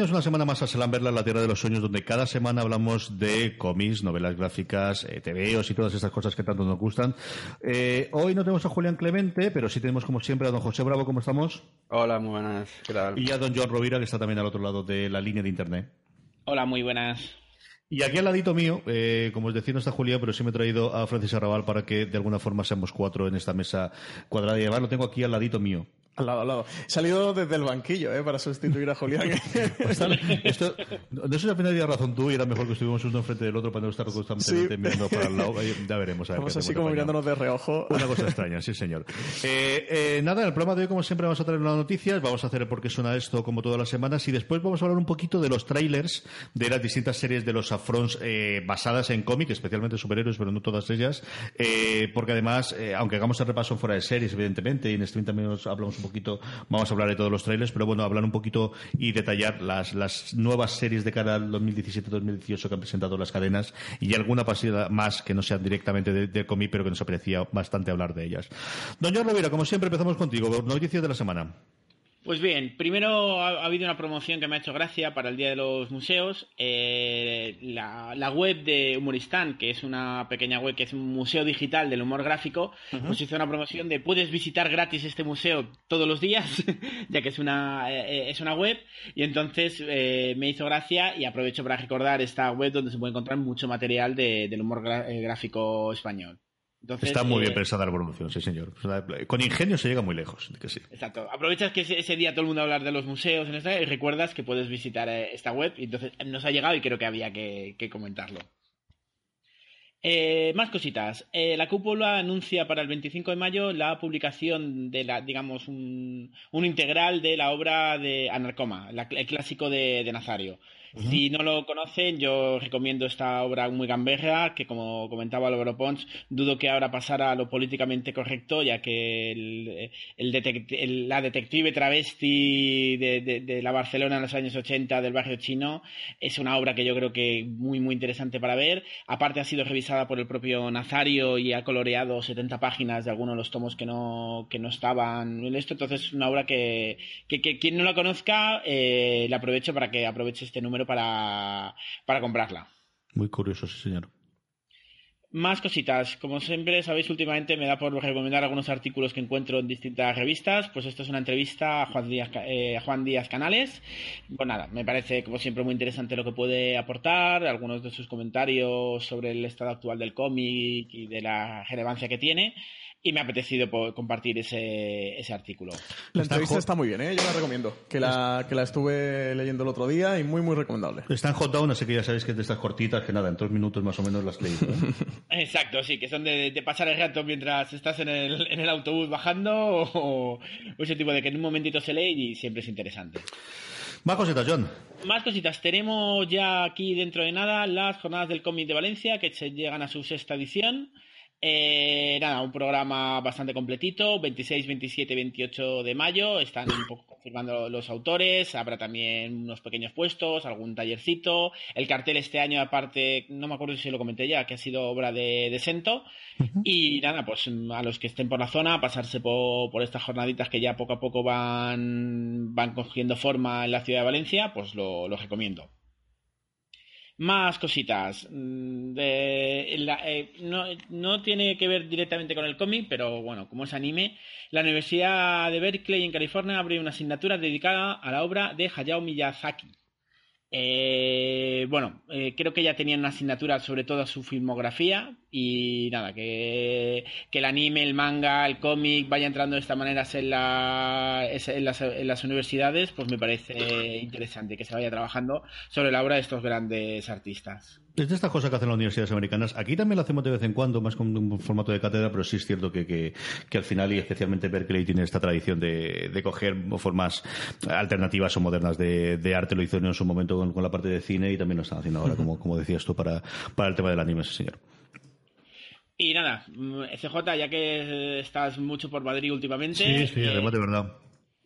Bienvenidos una semana más a Selamberla, la tierra de los sueños, donde cada semana hablamos de cómics, novelas gráficas, eh, TVOs y todas estas cosas que tanto nos gustan. Eh, hoy no tenemos a Julián Clemente, pero sí tenemos como siempre a don José Bravo, ¿cómo estamos? Hola, muy buenas. ¿Qué tal? Y a don John Rovira, que está también al otro lado de la línea de internet. Hola, muy buenas. Y aquí al ladito mío, eh, como os decía, no está Julián, pero sí me he traído a Francis Arrabal para que de alguna forma seamos cuatro en esta mesa cuadrada y además lo tengo aquí al ladito mío. Al lado, al lado. He salido desde el banquillo, ¿eh? Para sustituir a Julián. Esto, no sé si al final tienes razón tú y era mejor que estuviéramos uno enfrente del otro para no estar constantemente Sí. mirando para el lado. Ya veremos. A ver qué así como de mirándonos de reojo. Una cosa extraña, sí, señor. Eh, eh, nada, en el programa de hoy, como siempre, vamos a traer unas noticias, vamos a hacer el por qué suena esto como todas las semanas y después vamos a hablar un poquito de los trailers de las distintas series de los Afrons eh, basadas en cómic, especialmente superhéroes, pero no todas ellas, porque además, aunque hagamos el repaso fuera de series, evidentemente, y en stream también nos hablamos un poquito, vamos a hablar de todos los trailers, pero bueno, hablar un poquito y detallar las, las nuevas series de cara al 2017-2018 que han presentado las cadenas y alguna pasada más que no sean directamente de, de pero que nos aprecia bastante hablar de ellas. Don John Rovira, como siempre, empezamos contigo. Noticias de la semana. Pues bien, primero ha, ha habido una promoción que me ha hecho gracia para el Día de los Museos. Eh, la, la web de Humoristán, que es una pequeña web que es un museo digital del humor gráfico, pues hizo una promoción de puedes visitar gratis este museo todos los días, ya que es una, eh, es una web. Y entonces eh, me hizo gracia y aprovecho para recordar esta web donde se puede encontrar mucho material de- del humor eh, gráfico español. Entonces, Está muy eh, bien pensada la promoción, sí, señor. Con ingenio se llega muy lejos, que sí. Exacto. Aprovechas que ese, ese día todo el mundo va a hablar de los museos en esta, y recuerdas que puedes visitar eh, esta web. Y entonces eh, nos ha llegado y creo que había que, que comentarlo. Eh, más cositas. Eh, la cúpula anuncia para el 25 de mayo la publicación de la, digamos, un, un integral de la obra de Anarcoma, la- el clásico de, de Nazario. Si no lo conocen, yo recomiendo esta obra muy gamberra, que como comentaba Álvaro Pons, dudo que ahora pasara a lo políticamente correcto, ya que el, el detect- el- la detective travesti de, de- de la Barcelona en los años 80 del barrio chino es una obra que yo creo que muy muy interesante para ver. Aparte ha sido revisada por el propio Nazario y ha coloreado 70 páginas de algunos de los tomos que no, que no estaban en esto. Entonces es una obra que, que, que quien no la conozca eh, la aprovecho para que aproveche este número para, para comprarla. Muy curioso, sí, señor. Más cositas. Como siempre sabéis, últimamente me da por recomendar algunos artículos que encuentro en distintas revistas. Pues esto es una entrevista a Juan Díaz, eh, a Juan Díaz Canales. Pues nada, me parece como siempre muy interesante lo que puede aportar, algunos de sus comentarios sobre el estado actual del cómic y de la relevancia que tiene. Y me ha apetecido compartir ese, ese artículo. La entrevista está muy bien, ¿eh? Yo la recomiendo. Que la, que la estuve leyendo el otro día y muy, muy recomendable. Está en hot down, así que ya sabéis que es de estas cortitas que nada, en dos minutos más o menos las leí. Exacto, sí, que son de, de pasar el rato mientras estás en el, en el autobús bajando o, o ese tipo de que en un momentito se lee y siempre es interesante. Más cositas, John. Más cositas. Tenemos ya aquí dentro de nada las jornadas del cómic de Valencia que se llegan a su sexta edición. Eh, nada, un programa bastante completito, 26, 27, 28 de mayo, están un poco confirmando los autores, habrá también unos pequeños puestos, algún tallercito, el cartel este año aparte, no me acuerdo si lo comenté ya, que ha sido obra de, de Sento, y nada, pues a los que estén por la zona, pasarse por, por estas jornaditas que ya poco a poco van, van cogiendo forma en la ciudad de Valencia, pues lo, lo recomiendo. Más cositas. Mm, eh, no, no tiene que ver directamente con el cómic, pero bueno, como es anime, la Universidad de Berkeley en California abre una asignatura dedicada a la obra de Hayao Miyazaki. Eh, bueno, eh, creo que ya tenían una asignatura sobre toda su filmografía y nada, que, que el anime, el manga, el cómic vaya entrando de esta manera en, la- en las, en las universidades, pues me parece interesante que se vaya trabajando sobre la obra de estos grandes artistas. Es de estas cosas que hacen las universidades americanas. Aquí también lo hacemos de vez en cuando, más con un formato de cátedra, pero sí es cierto que, que, que al final, y especialmente Berkeley, tiene esta tradición de, de coger formas alternativas o modernas de, de arte. Lo hizo en su momento con, con la parte de cine y también lo están haciendo ahora, como, como decías tú, para, para el tema del anime, sí, señor. Y nada, mm, CJ, ya que estás mucho por Madrid últimamente, Sí, sí, además de verdad.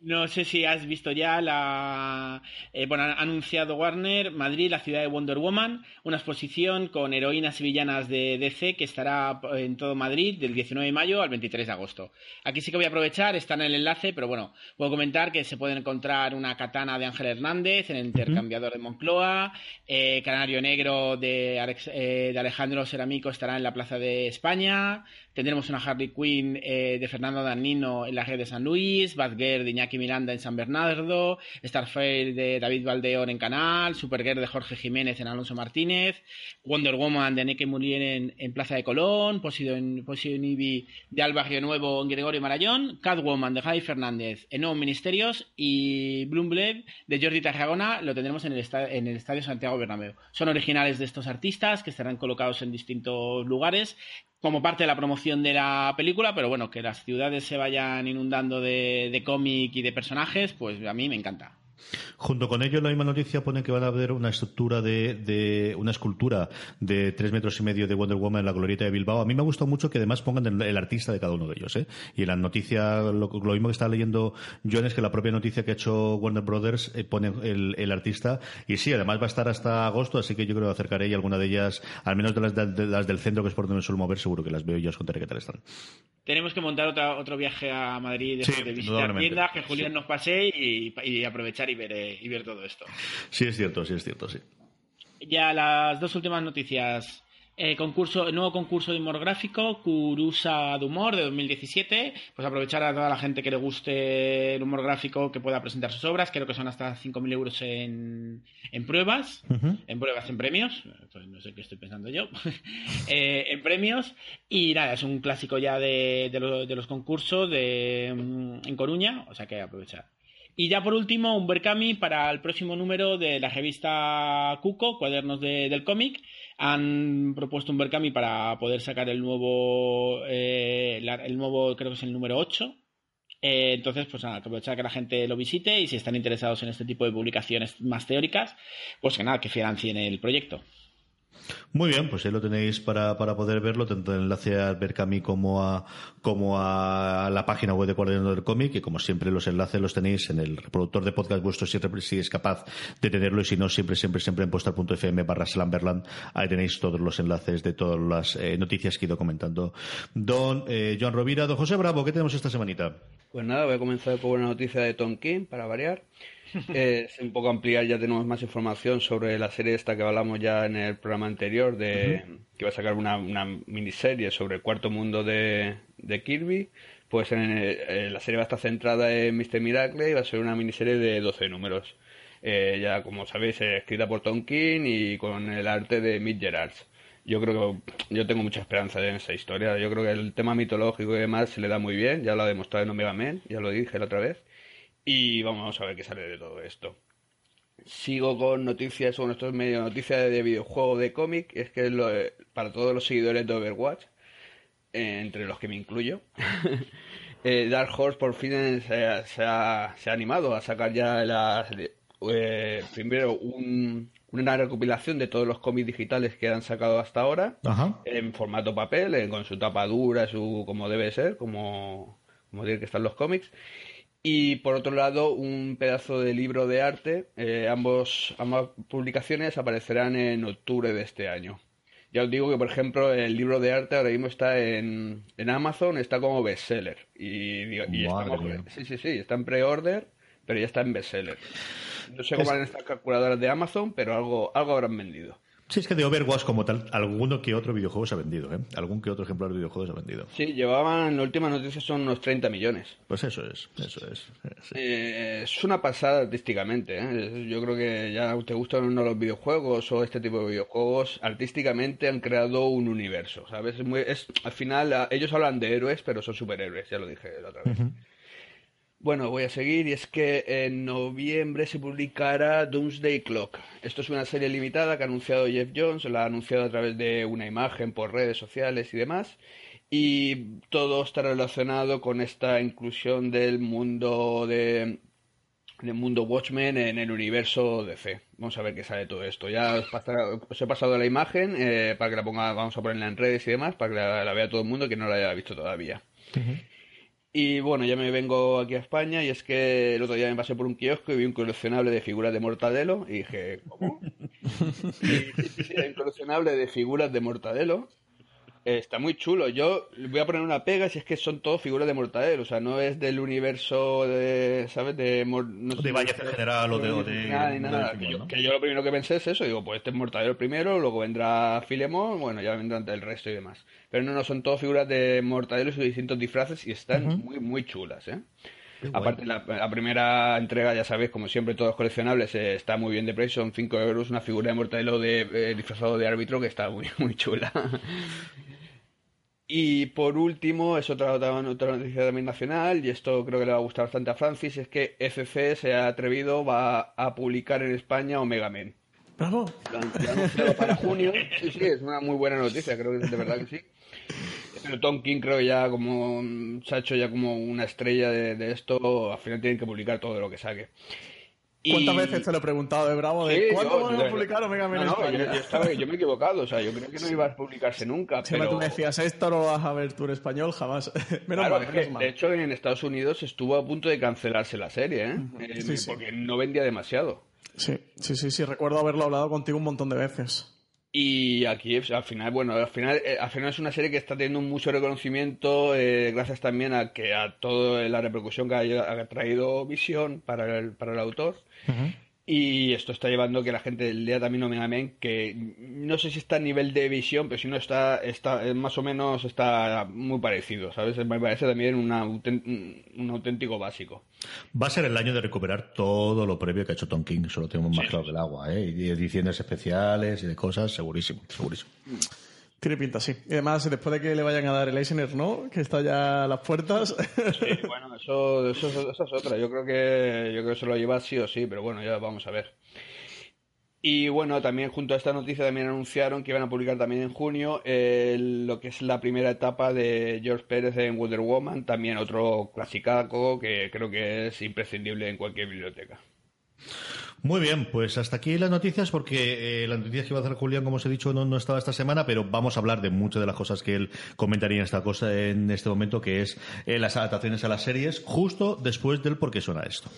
No sé si has visto ya la. Eh, bueno, ha anunciado Warner Madrid, la ciudad de Wonder Woman, una exposición con heroínas y villanas de DC que estará en todo Madrid del 19 de mayo al 23 de agosto. Aquí sí que voy a aprovechar, está en el enlace, pero bueno, puedo comentar que se pueden encontrar una katana de Ángel Hernández en el intercambiador de Moncloa, eh, Canario Negro de, eh, de Alejandro Ceramico estará en la Plaza de España, Tendremos una Harley Quinn eh, de Fernando Danino en la red de San Luis, Batgirl de Iñaki Miranda en San Bernardo, Starfire de David Valdeor en Canal, Supergirl de Jorge Jiménez en Alonso Martínez, Wonder Woman de Neke Muriel en, Plaza de Colón, Poseidon, Ivy de Alba Río Nuevo en Gregorio Marayón, Catwoman de Javi Fernández en Nuevos Ministerios y Bloomblade de Jordi Tarragona lo tendremos en el, en el Estadio Santiago Bernabéu. Son originales de estos artistas que estarán colocados en distintos lugares como parte de la promoción de la película, pero bueno, que las ciudades se vayan inundando de, de cómic y de personajes, pues a mí me encanta. Junto con ello, la misma noticia pone que van a haber una estructura de, una escultura de tres metros y medio de Wonder Woman en la glorieta de Bilbao. A mí me ha gustado mucho que además pongan el, artista de cada uno de ellos. ¿eh? Y en la noticia, lo, mismo que estaba leyendo John es que la propia noticia que ha hecho Warner Brothers eh, pone el, artista. Y sí, además va a estar hasta agosto, así que yo creo que acercaré y alguna de ellas, al menos de las, del centro, que es por donde me suelo mover, seguro que las veo y os contaré qué tal están. Tenemos que montar otro viaje a Madrid de, visitar tiendas, que Julián nos pase y aprovechar y ver, eh, y ver todo esto. Sí, es cierto, sí, es cierto, sí. Ya las dos últimas noticias. Eh, concurso, nuevo concurso de humor gráfico, Curusa de Humor de 2017. Pues aprovechar a toda la gente que le guste el humor gráfico que pueda presentar sus obras. Creo que son hasta 5.000 euros en, en pruebas, en pruebas, en premios. no sé qué estoy pensando yo. Eh, en premios. Y nada, es un clásico ya de, de, los concursos de, mm, en Coruña, o sea que aprovechar. Y ya por último, un Berkami para el próximo número de la revista Cuco, Cuadernos del Cómic. Han propuesto un Berkami para poder sacar el nuevo, eh, el nuevo, creo que es el número 8. Eh, entonces, pues nada, aprovechar que la gente lo visite y si están interesados en este tipo de publicaciones más teóricas, pues que nada, que financien el proyecto. Muy bien, pues ahí lo tenéis para, para poder verlo, tanto en enlace a Berkami como a, como a la página web de Coordinador del Cómic, y como siempre los enlaces los tenéis en el reproductor de podcast vuestro, si, si es capaz de tenerlo, y si no, siempre, siempre, siempre en postal.fm barra Slamberland, ahí tenéis todos los enlaces de todas las eh, noticias que he ido comentando. Don eh, John Rovira, don José Bravo, ¿qué tenemos esta semanita? Pues nada, voy a comenzar con una noticia de Tom King, para variar. Es un poco ampliar, ya tenemos más información sobre la serie esta que hablamos ya en el programa anterior, de que va a sacar una, miniserie sobre el cuarto mundo de, Kirby. Pues en, la serie va a estar centrada en Mr. Miracle y va a ser una miniserie de 12 números. Eh, ya como sabéis, escrita por Tom King y con el arte de Mick Gerards. Yo creo que yo tengo mucha esperanza en esa historia. Yo creo que el tema mitológico y demás se le da muy bien. Ya lo ha demostrado en Omega Men, ya lo dije la otra vez. Y vamos a ver qué sale de todo esto. Sigo con noticias, bueno, esto es medio noticia de videojuego de cómic, es que lo, para todos los seguidores de Overwatch, eh, entre los que me incluyo, eh, Dark Horse por fin se, ha, animado a sacar ya la, eh, primero una recopilación de todos los cómics digitales que han sacado hasta ahora, en formato papel, con su tapa dura, su, como debe ser, como, como tienen que estar los cómics. Y por otro lado, un pedazo de libro de arte. Eh, ambos, ambas publicaciones aparecerán en octubre de este año. Ya os digo que, por ejemplo, el libro de arte ahora mismo está en, en Amazon, está como bestseller. Y, y sí, sí, sí, está en pre-order, pero ya está en bestseller. No sé cómo van estas calculadoras de Amazon, pero algo, algo habrán vendido. Sí, es que de Overwatch como tal, alguno que otro videojuego se ha vendido, ¿eh? Algún que otro ejemplar de videojuego se ha vendido. Sí, llevaban, la última noticia son unos 30 millones. Pues eso es, eso es. Eh, es una pasada artísticamente, ¿eh? Yo creo que ya te gustan o no los videojuegos o este tipo de videojuegos, artísticamente han creado un universo, ¿sabes? Es muy, es, al final, ellos hablan de héroes, pero son superhéroes, ya lo dije la otra vez. Bueno, voy a seguir y es que en noviembre se publicará Doomsday Clock. Esto es una serie limitada que ha anunciado Jeff Jones, la ha anunciado a través de una imagen por redes sociales y demás. Y todo está relacionado con esta inclusión del mundo de del mundo Watchmen en el universo DC. Vamos a ver qué sale todo esto. Ya os, he pasado la imagen eh, para que la ponga, vamos a ponerla en redes y demás, para que la, vea todo el mundo que no la haya visto todavía. Y bueno, ya me vengo aquí a España y es que el otro día me pasé por un kiosco y vi un coleccionable de figuras de Mortadelo y dije, ¿cómo? y, sí, sí, un coleccionable de figuras de Mortadelo Está muy chulo. Yo voy a poner una pega si es que son todos figuras de Mortadelo. O sea, no es del universo de, ¿sabes? De, no de en general o de... de nada, nada. que, yo, lo primero que pensé es eso. Digo, pues este es Mortadelo primero, luego vendrá Filemón, bueno, ya vendrán el resto y demás. Pero no, no, son todas figuras de Mortadelo y sus distintos disfraces y están muy, muy chulas, ¿eh? Aparte, la, primera entrega, ya sabéis, como siempre, todos coleccionables, eh, está muy bien de precio, son 5 euros, una figura de Mortadelo de, eh, disfrazado de árbitro que está muy, muy chula. Y por último, es otra, otra, noticia también nacional, y esto creo que le va a gustar bastante a Francis, es que FC se ha atrevido va a publicar en España Omega Men. ¡Bravo! para junio. Sí, sí, es una muy buena noticia, creo que de verdad que sí. Pero Tom King creo ya como se ha hecho ya como una estrella de, de esto, al final tienen que publicar todo lo que saque. ¿Cuántas veces te lo he preguntado de Bravo? De, ¿Cuándo van a publicar Omega Men no, yo, yo, me he equivocado, o sea, yo creo que no iba a publicarse nunca. pero... tú me decías, esto lo vas a ver tú en español jamás. menos claro, mal, De hecho, en Estados Unidos estuvo a punto de cancelarse la serie, ¿eh? eh porque no vendía demasiado. Sí, sí, sí, sí, recuerdo haberlo hablado contigo un montón de veces. Y aquí al final, bueno, al final, eh, al final es una serie que está teniendo mucho reconocimiento eh, gracias también a que a toda la repercusión que ha, traído Visión para el, para el autor. Y esto está llevando que la gente lea también Omega Men, que no sé si está a nivel de visión, pero si no está, está eh, más o menos está muy parecido, ¿sabes? Me parece también un auténtico básico. Va a ser el año de recuperar todo lo previo que ha hecho Tom King, solo tenemos más claro que el agua, ¿eh? Y ediciones especiales y de cosas, segurísimo, segurísimo. Tiene pinta, sí. Y además, después de que le vayan a dar el Eisner, ¿no? Que está ya a las puertas. Sí, bueno, eso, eso, es otra. Yo creo que yo creo que se lo lleva sí o sí, pero bueno, ya vamos a ver. Y bueno, también junto a esta noticia también anunciaron que iban a publicar también en junio lo que es la primera etapa de George Pérez en Wonder Woman, también otro clasicaco que creo que es imprescindible en cualquier biblioteca. Muy bien, pues hasta aquí las noticias, porque eh, las noticias que iba a hacer Julián, como os he dicho, no, estaba esta semana, pero vamos a hablar de muchas de las cosas que él comentaría en esta cosa en este momento, que es eh, las adaptaciones a las series, justo después del por qué suena esto.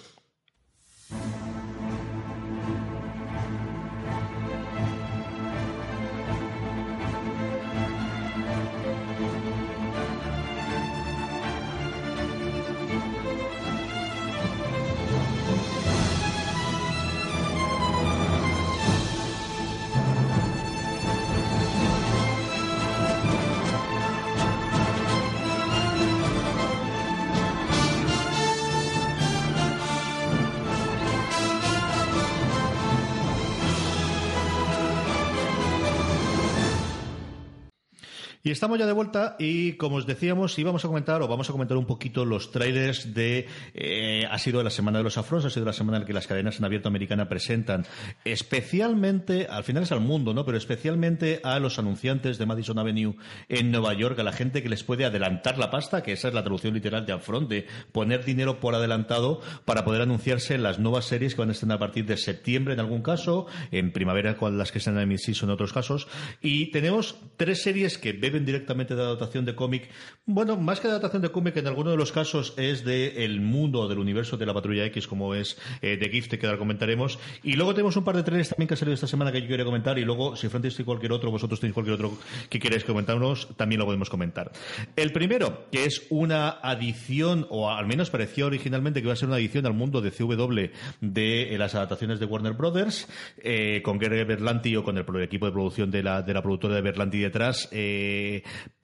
Y estamos ya de vuelta y como os decíamos íbamos a comentar o vamos a comentar un poquito los trailers de eh, ha sido la semana de los afros, ha sido la semana en la que las cadenas en abierto americana presentan especialmente, al final es al mundo, ¿no? Pero especialmente a los anunciantes de Madison Avenue en Nueva York, a la gente que les puede adelantar la pasta, que esa es la traducción literal de upfront, de poner dinero por adelantado para poder anunciarse las nuevas series que van a estar a partir de septiembre en algún caso, en primavera con las que están en mid-season en otros casos. Y tenemos tres series que beben directamente de adaptación de cómic. Bueno, más que de adaptación de cómic, en algunos de los casos es del mundo, del universo de la Patrulla X, como es eh, The Gift, que ahora comentaremos. Y luego tenemos un par de trenes también que han salido esta semana que yo quería comentar. Y luego, si Francis y cualquier otro, vosotros tenéis cualquier otro que queréis comentarnos, también lo podemos comentar. El primero, que es una adición, o al menos pareció originalmente que iba a ser una adición al mundo de CW de eh, las adaptaciones de Warner Brothers, eh, con Gary Berlanti o con el, equipo de producción de la, de la productora de Berlanti detrás. Eh,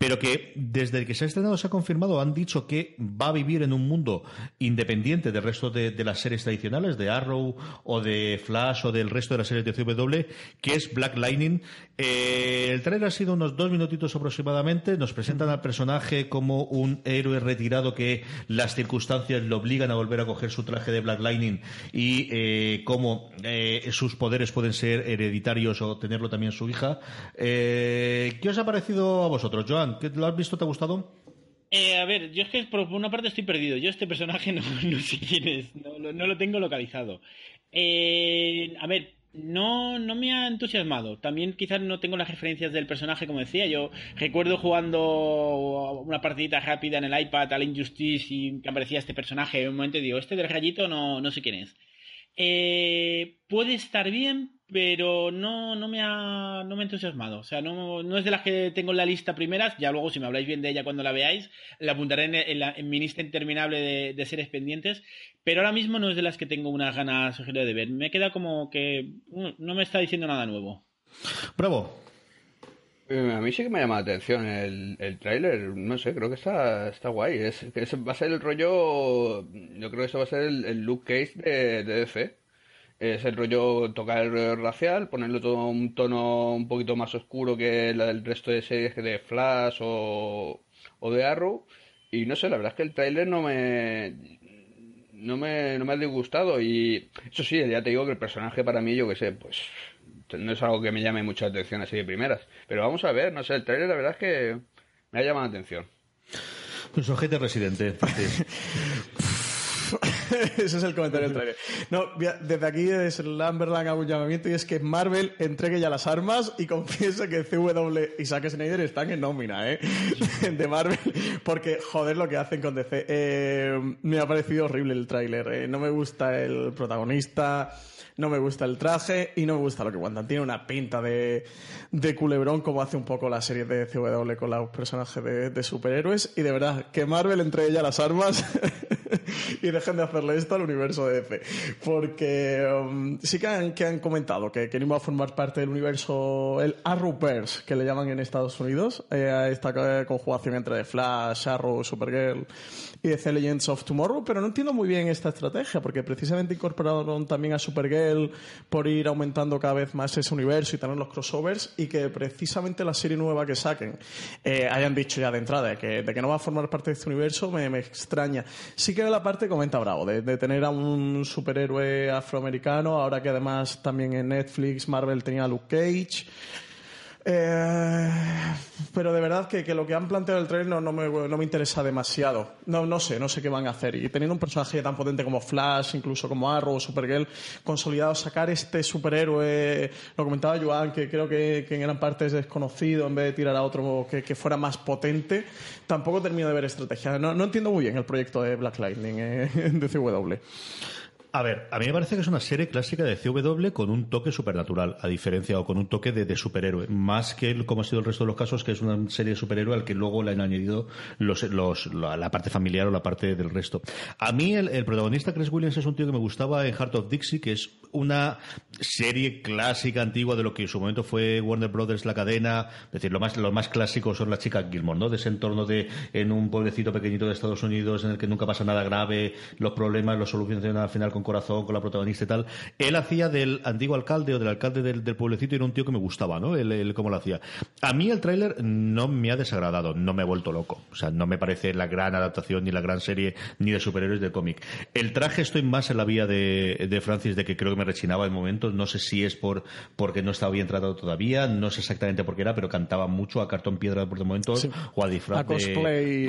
pero que desde que se ha estrenado se ha confirmado, han dicho que va a vivir en un mundo independiente del resto de, las series tradicionales, de Arrow o de Flash o del resto de las series de CW, que es Black Lightning. Eh, el trailer ha sido unos dos minutitos aproximadamente. Nos presentan al personaje como un héroe retirado que las circunstancias le obligan a volver a coger su traje de Black Lightning y eh, cómo eh, sus poderes pueden ser hereditarios o tenerlo también su hija. ¿Qué os ha parecido a vosotros, Joan? ¿Lo has visto? ¿Te ha gustado? Eh, a ver, yo es que por una parte estoy perdido. Yo este personaje no, sé quién es, no, lo tengo localizado. Eh, a ver, no, no me ha entusiasmado. También quizás no tengo las referencias del personaje, como decía. Yo recuerdo jugando una partidita rápida en el iPad al Injustice y que aparecía este personaje. En un momento digo, este del rayito no, no sé quién es. Eh, puede estar bien, pero no, no, me ha, no me ha entusiasmado. O sea, no, no, es de las que tengo en la lista primeras. Ya luego, si me habláis bien de ella cuando la veáis, la apuntaré en, mi lista interminable de, de, series pendientes. Pero ahora mismo no es de las que tengo unas ganas de ver. Me queda como que no me está diciendo nada nuevo. Bravo. Eh, a mí sí que me llama la atención el, el tráiler, no sé, creo que está, está guay. Es, va a ser el rollo, yo creo que eso va a ser el, el look case de, de DC es el rollo tocar el racial, ponerlo todo un tono un poquito más oscuro que el resto de series de Flash o, de Arrow. Y no sé, la verdad es que el tráiler no me, no me, no me ha disgustado. Y eso sí, ya te digo que el personaje para mí, yo que sé, pues no es algo que me llame mucha atención así de primeras. Pero vamos a ver, no sé, el tráiler la verdad es que me ha llamado la atención. Un sujeto residente. Ese es el comentario del trailer. No, desde aquí es Lamberland hago un llamamiento y es que Marvel entregue ya las armas y confiese que CW y Zack Snyder están en nómina, ¿eh? De Marvel, porque joder lo que hacen con DC. Eh, me ha parecido horrible el tráiler. Eh. No me gusta el protagonista no me gusta el traje y no me gusta lo que cuentan. Tiene una pinta de, de culebrón como hace un poco la serie de CW con los personajes de, superhéroes. Y de verdad, que Marvel entre ella las armas y dejen de hacerle esto al universo de DC. Porque um, sí que han, que han comentado que, que no iba a formar parte del universo, el Arrowverse, que le llaman en Estados Unidos, eh, esta conjugación entre Flash, Arrow, Supergirl y DC Legends of Tomorrow, pero no entiendo muy bien esta estrategia, porque precisamente incorporaron también a Supergirl por ir aumentando cada vez más ese universo y tener los crossovers, y que precisamente la serie nueva que saquen eh, hayan dicho ya de entrada de que, de que, no va a formar parte de este universo, me, me extraña. Sí que la parte comenta Bravo, de, de, tener a un superhéroe afroamericano, ahora que además también en Netflix Marvel tenía a Luke Cage. Eh, pero de verdad que, lo que han planteado el trailer no, me, interesa demasiado. No, no sé, no sé qué van a hacer. Y teniendo un personaje tan potente como Flash, incluso como Arrow o Supergirl, consolidado, sacar este superhéroe, lo comentaba Joan, que creo que, en gran parte es desconocido, en vez de tirar a otro que, fuera más potente, tampoco termino de ver estrategia. No, entiendo muy bien el proyecto de Black Lightning eh, de CW. A ver, a mí me parece que es una serie clásica de CW con un toque supernatural, a diferencia o con un toque de, superhéroe, más que como ha sido el resto de los casos, que es una serie de superhéroe al que luego le han añadido los, la parte familiar o la parte del resto. A mí el, protagonista Chris Williams es un tío que me gustaba en Heart of Dixie, que es una serie clásica antigua de lo que en su momento fue Warner Brothers la cadena, es decir, lo más, lo más clásico son las chicas Gilmore, ¿no? De ese entorno de en un pueblecito pequeñito de Estados Unidos en el que nunca pasa nada grave, los problemas los solucionan al final con corazón, con la protagonista y tal. Él hacía del antiguo alcalde o del alcalde del, pueblecito y era un tío que me gustaba, ¿no? Él, cómo lo hacía. A mí el tráiler no me ha desagradado, no me ha vuelto loco. O sea, no me parece la gran adaptación ni la gran serie ni de superhéroes del cómic. El traje estoy más en la vía de, de Francis de que creo que me rechinaba en momentos. No sé si es por porque no estaba bien tratado todavía, no sé exactamente por qué era, pero cantaba mucho a cartón piedra por momentos o a disfraz a cosplay.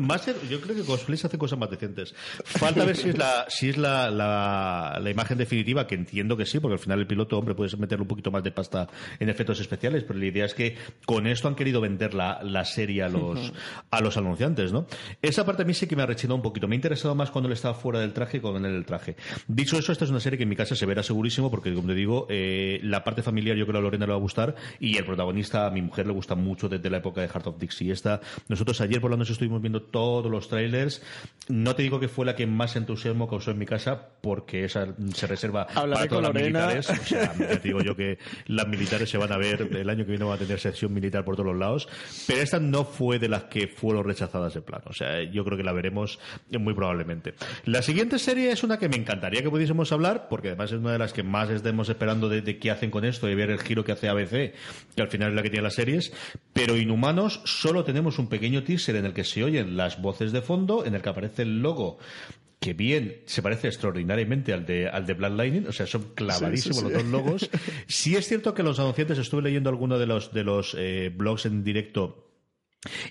más, yo creo que cosplay se hace cosas más decentes. Falta ver si es la, si es la, la, imagen definitiva, que entiendo que sí, porque al final el piloto, hombre, puedes meterle un poquito más de pasta en efectos especiales, pero la idea es que con esto han querido vender la, la serie a los, a los anunciantes, ¿no? Esa parte a mí sí que me ha rechinado un poquito. Me ha interesado más cuando él estaba fuera del traje que con él el traje. Dicho eso, esta es una serie que en mi casa se verá segurísimo, porque como te digo, eh, la parte familiar yo creo que a Lorena le va a gustar y el protagonista a mi mujer le gusta mucho desde la época de Heart of Dixie. Esta, nosotros ayer por la noche estuvimos viendo todos los trailers. No te digo que fue la que más entusiasmo causó en mi casa, porque esa se reserva para todos los militares. O sea, digo yo que las militares se van a ver, el año que viene van a tener sección militar por todos los lados, pero esta no fue de las que fueron rechazadas de plano. O sea, yo creo que la veremos muy probablemente. La siguiente serie es una que me encantaría que pudiésemos hablar, porque además es una de las que más estemos esperando de, de qué hacen con esto y ver el giro que hace ABC, que al final es la que tiene las series, pero Inhumanos solo tenemos un pequeño teaser en el que se oyen las voces de fondo, en el que aparece el logo que bien se parece extraordinariamente al de, al de Black Lightning, o sea, son clavadísimos los dos logos. sí es cierto que los anunciantes, estuve leyendo alguno de los, de los eh, blogs en directo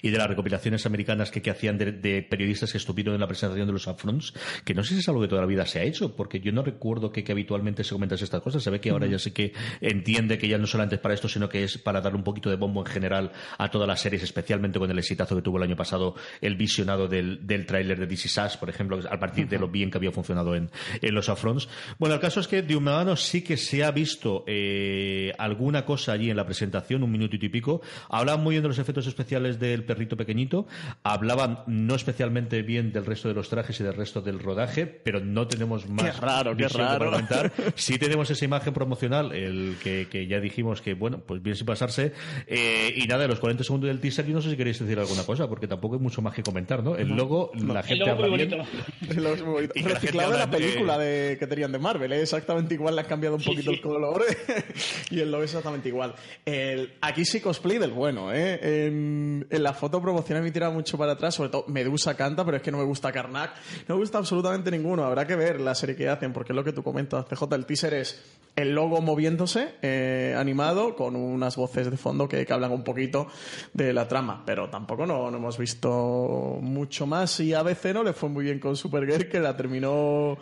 y de las recopilaciones americanas que, que hacían de, periodistas que estuvieron en la presentación de los Afrons, que no sé si es algo que toda la vida se ha hecho, porque yo no recuerdo que, habitualmente se comentas estas cosas. Se ve que ahora ya sé que entiende que ya no solamente es para esto, sino que es para darle un poquito de bombo en general a todas las series, especialmente con el exitazo que tuvo el año pasado el visionado del, del tráiler de DC Sass, por ejemplo, a partir de lo bien que había funcionado en, los Afrons. Bueno, el caso es que de Humano sí que se ha visto eh, alguna cosa allí en la presentación, un minutito y pico. Hablaban muy bien de los efectos especiales del perrito pequeñito. Hablaban no especialmente bien del resto de los trajes y del resto del rodaje, pero no tenemos más qué raro, qué raro. Sí tenemos esa imagen promocional, el que, ya dijimos que, bueno, pues bien sin pasarse. Eh, y nada, los 40 segundos del teaser, yo no sé si queréis decir alguna cosa, porque tampoco hay mucho más que comentar, ¿no? El logo, la gente habla bien. El logo es muy bonito. Reciclado de la película de... que tenían de Marvel, ¿eh? exactamente igual, le han cambiado un poquito el color y el logo es exactamente igual. El... Aquí sí cosplay del bueno, ¿eh? En, en la foto promocional me tira mucho para atrás, sobre todo Medusa canta, pero es que no me gusta Karnak. No me gusta absolutamente ninguno. Habrá que ver la serie que hacen, porque es lo que tú comentas, CJ. El teaser es el logo moviéndose, eh, animado, con unas voces de fondo que, hablan un poquito de la trama. Pero tampoco no, hemos visto mucho más. Y a ABC no le fue muy bien con Supergirl, que la terminó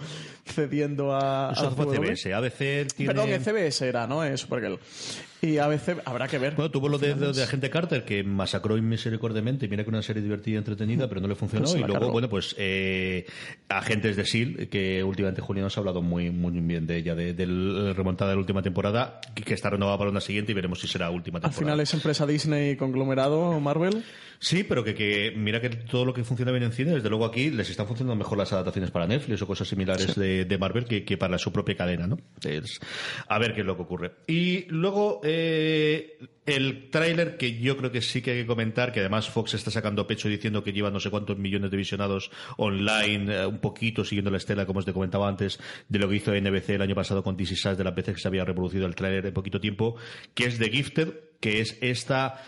cediendo a. Eso fue CBS. ABC tiene... Perdón, CBS era, ¿no? Eh, Supergirl. Y a veces habrá que ver. Bueno, tuvo lo de, de, Agente Carter, que masacró inmisericordiamente. Mira que una serie divertida y entretenida, pero no le funcionó. Pues y luego, bueno, pues eh, Agentes de S.H.I.E.L.D., que últimamente Julio nos ha hablado muy, muy bien de ella, de, la remontada de la última temporada, que está renovada para una siguiente y veremos si será última temporada. Al final es empresa Disney conglomerado Marvel. Sí, pero que, que, mira que todo lo que funciona bien en cine, desde luego aquí les están funcionando mejor las adaptaciones para Netflix o cosas similares de, de, Marvel que, que, para su propia cadena, ¿no? a ver qué es lo que ocurre. Y luego eh, el tráiler que yo creo que sí que hay que comentar, que además Fox está sacando pecho diciendo que lleva no sé cuántos millones de visionados online, eh, un poquito siguiendo la estela, como os te comentaba antes, de lo que hizo NBC el año pasado con DC Sass, de la veces que se había reproducido el tráiler en poquito tiempo, que es The Gifted, que es esta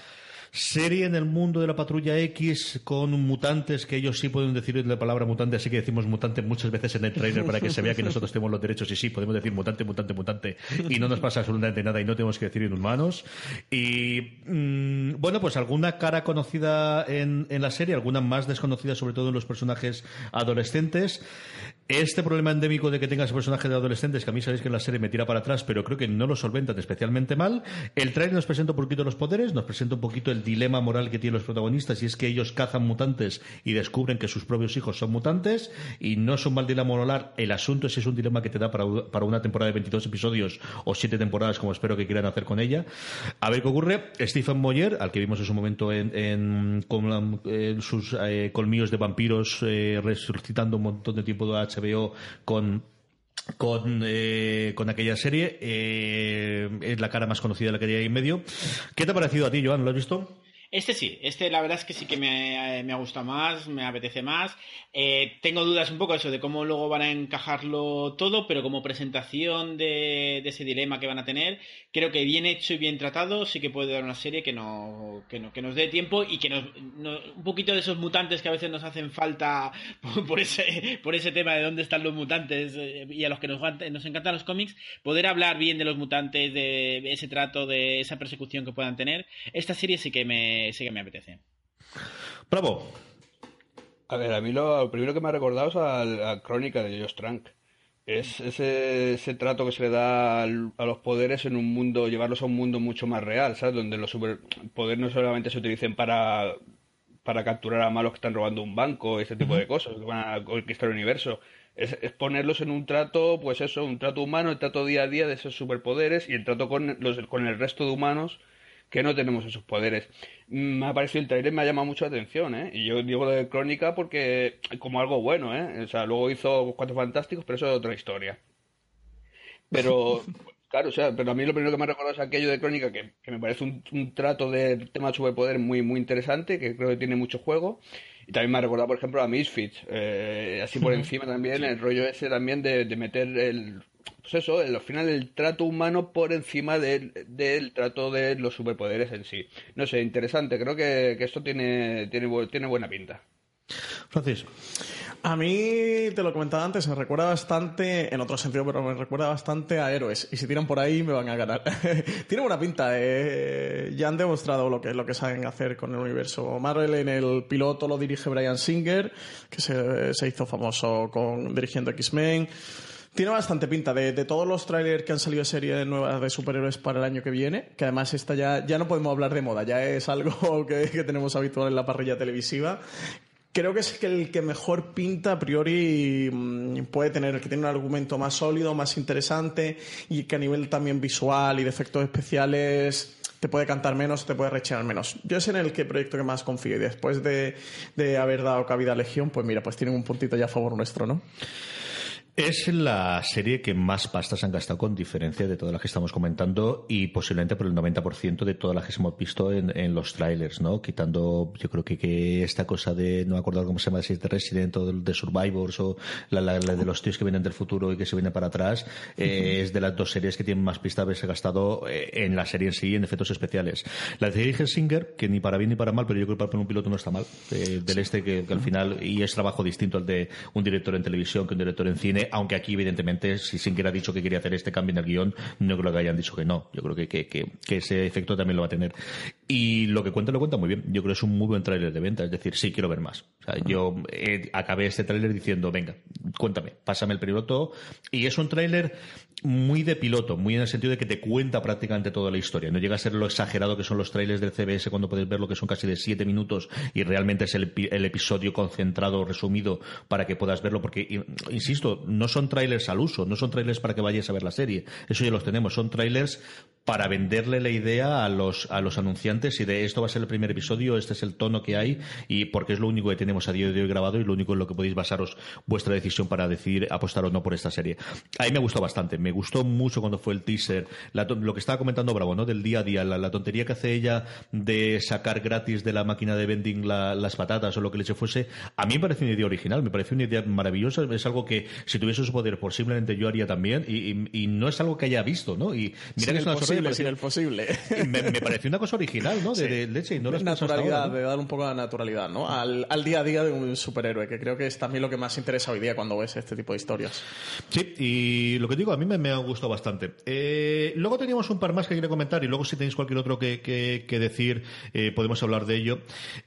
serie en el mundo de la patrulla X con mutantes que ellos sí pueden decir la palabra mutante, así que decimos mutante muchas veces en el trailer para que se vea que nosotros tenemos los derechos y sí, podemos decir mutante, mutante, mutante y no nos pasa absolutamente nada y no tenemos que decir inhumanos. Y mm, bueno, pues alguna cara conocida en, en la serie, alguna más desconocida sobre todo en los personajes adolescentes. Este problema endémico de que tengas personajes de adolescentes, que a mí sabéis que en la serie me tira para atrás, pero creo que no lo solventan especialmente mal. El trailer nos presenta un poquito los poderes, nos presenta un poquito el dilema moral que tienen los protagonistas, y es que ellos cazan mutantes y descubren que sus propios hijos son mutantes, y no es un mal dilema moral. El asunto es si es un dilema que te da para, una temporada de 22 episodios o 7 temporadas, como espero que quieran hacer con ella. A ver qué ocurre. Stephen Moyer, al que vimos en su momento en, con, sus eh, colmillos de vampiros, eh, resucitando un montón de tiempo de HBO con con, eh, con aquella serie. Eh, es la cara más conocida de la que hay en medio. ¿Qué te ha parecido a ti, Joan? ¿Lo has visto? Este sí, este la verdad es que sí que me, me ha gustado más, me apetece más. Eh, tengo dudas un poco eso de cómo luego van a encajarlo todo, pero como presentación de, ese dilema que van a tener, creo que bien hecho y bien tratado sí que puede dar una serie que, no, que, no, que nos dé tiempo y que nos, un poquito de esos mutantes que a veces nos hacen falta por, ese, por ese tema de dónde están los mutantes eh, y a los que nos, nos encantan los cómics, poder hablar bien de los mutantes, de ese trato, de esa persecución que puedan tener. Esta serie sí que me, sí que me apetece. Bravo. A ver, a mí lo, primero que me ha recordado es a la crónica de Josh Trank. Es ese, ese, trato que se le da a los poderes en un mundo, llevarlos a un mundo mucho más real, ¿sabes? Donde los superpoderes no solamente se utilicen para, para capturar a malos que están robando un banco, ese tipo de cosas, que van a conquistar el universo. Es, ponerlos en un trato, pues eso, un trato humano, el trato día a día de esos superpoderes y el trato con, los, con el resto de humanos que no tenemos esos poderes. Me ha parecido el trailer, me ha llamado mucho la atención, ¿eh? Y yo digo lo de Crónica porque como algo bueno, ¿eh? O sea, luego hizo Cuatro Fantásticos, pero eso es otra historia. Pero, claro, o sea, pero a mí lo primero que me ha recordado es aquello de Crónica, que, me parece un, trato del tema de superpoder muy, muy interesante, que creo que tiene mucho juego. Y también me ha recordado, por ejemplo, a Misfits, eh, así por encima también, el rollo ese también de, de meter el pues eso, al final el trato humano por encima del, del, trato de los superpoderes en sí. No sé, interesante, creo que, esto tiene, tiene, tiene buena pinta. Francis. A mí, te lo comentaba antes, me recuerda bastante, en otro sentido, pero me recuerda bastante a héroes. Y si tiran por ahí, me van a ganar. Tiene buena pinta. Eh. Ya han demostrado lo que, lo que saben hacer con el universo Marvel. En el piloto lo dirige Brian Singer, que se, se hizo famoso con dirigiendo X-Men. Tiene bastante pinta de, de todos los trailers que han salido de serie nuevas de superhéroes para el año que viene, que además esta ya, ya no podemos hablar de moda, ya es algo que, que tenemos habitual en la parrilla televisiva creo que es el que mejor pinta a priori mm, puede tener, que tiene un argumento más sólido, más interesante y que a nivel también visual y de efectos especiales te puede cantar menos, te puede rechear menos. Yo es en el que proyecto que más confío y después de, de haber dado cabida a Legión, pues mira, pues tienen un puntito ya a favor nuestro, ¿no? Es la serie que más pastas han gastado con diferencia de todas las que estamos comentando y posiblemente por el 90% de todas las que hemos visto en, los trailers, ¿no? Quitando, yo creo que, que esta cosa de, no me acuerdo cómo se llama, si es de Resident o de, Survivors o la, de los tíos que vienen del futuro y que se vienen para atrás, eh, es de las dos series que tienen más pistas haberse gastado eh, en la serie en sí, en efectos especiales. La de Dirige Singer, que ni para bien ni para mal, pero yo creo que para un piloto no está mal, eh, del este que al final, y es trabajo distinto al de un director en televisión que un director en cine, aunque aquí, evidentemente, si Singer ha dicho que quería hacer este cambio en el guion, no creo que hayan dicho que no. Yo creo que, que, ese efecto también lo va a tener. Y lo que cuenta, lo cuenta muy bien. Yo creo que es un muy buen tráiler de venta. Es decir, sí, quiero ver más. O sea, yo eh, acabé este tráiler diciendo, venga, cuéntame, pásame el piloto. Y es un tráiler muy de piloto, muy en el sentido de que te cuenta prácticamente toda la historia. No llega a ser lo exagerado que son los trailers del CBS cuando puedes ver lo que son casi de siete minutos y realmente es el, el episodio concentrado, resumido, para que puedas verlo. Porque, insisto, no son trailers al uso, no son trailers para que vayas a ver la serie. Eso ya los tenemos. Son trailers para venderle la idea a los, a los anunciantes y de esto va a ser el primer episodio, este es el tono que hay y porque es lo único que tenemos a día de hoy grabado y lo único en lo que podéis basaros vuestra decisión para decidir apostar o no por esta serie. A mí me gustó bastante, me gustó mucho cuando fue el teaser, lo que estaba comentando Bravo, ¿no? Del día a día, la, tontería que hace ella de sacar gratis de la máquina de vending las patatas o lo que le fuese, a mí me parece una idea original, me parece una idea maravillosa, es algo que si tuviese su poder posiblemente yo haría también y, no es algo que haya visto, ¿no? Y mira que es una posible, sin el posible. Me, me, pareció una cosa original, ¿no? De, leche y no la naturalidad, de dar un poco de naturalidad, ¿no? Al, al, día a día de un superhéroe, que creo que es también lo que más interesa hoy día cuando ves este tipo de historias. Sí, y lo que digo, a mí me, ha gustado bastante. Eh, luego teníamos un par más que quería comentar y luego si tenéis cualquier otro que, que, decir, eh, podemos hablar de ello.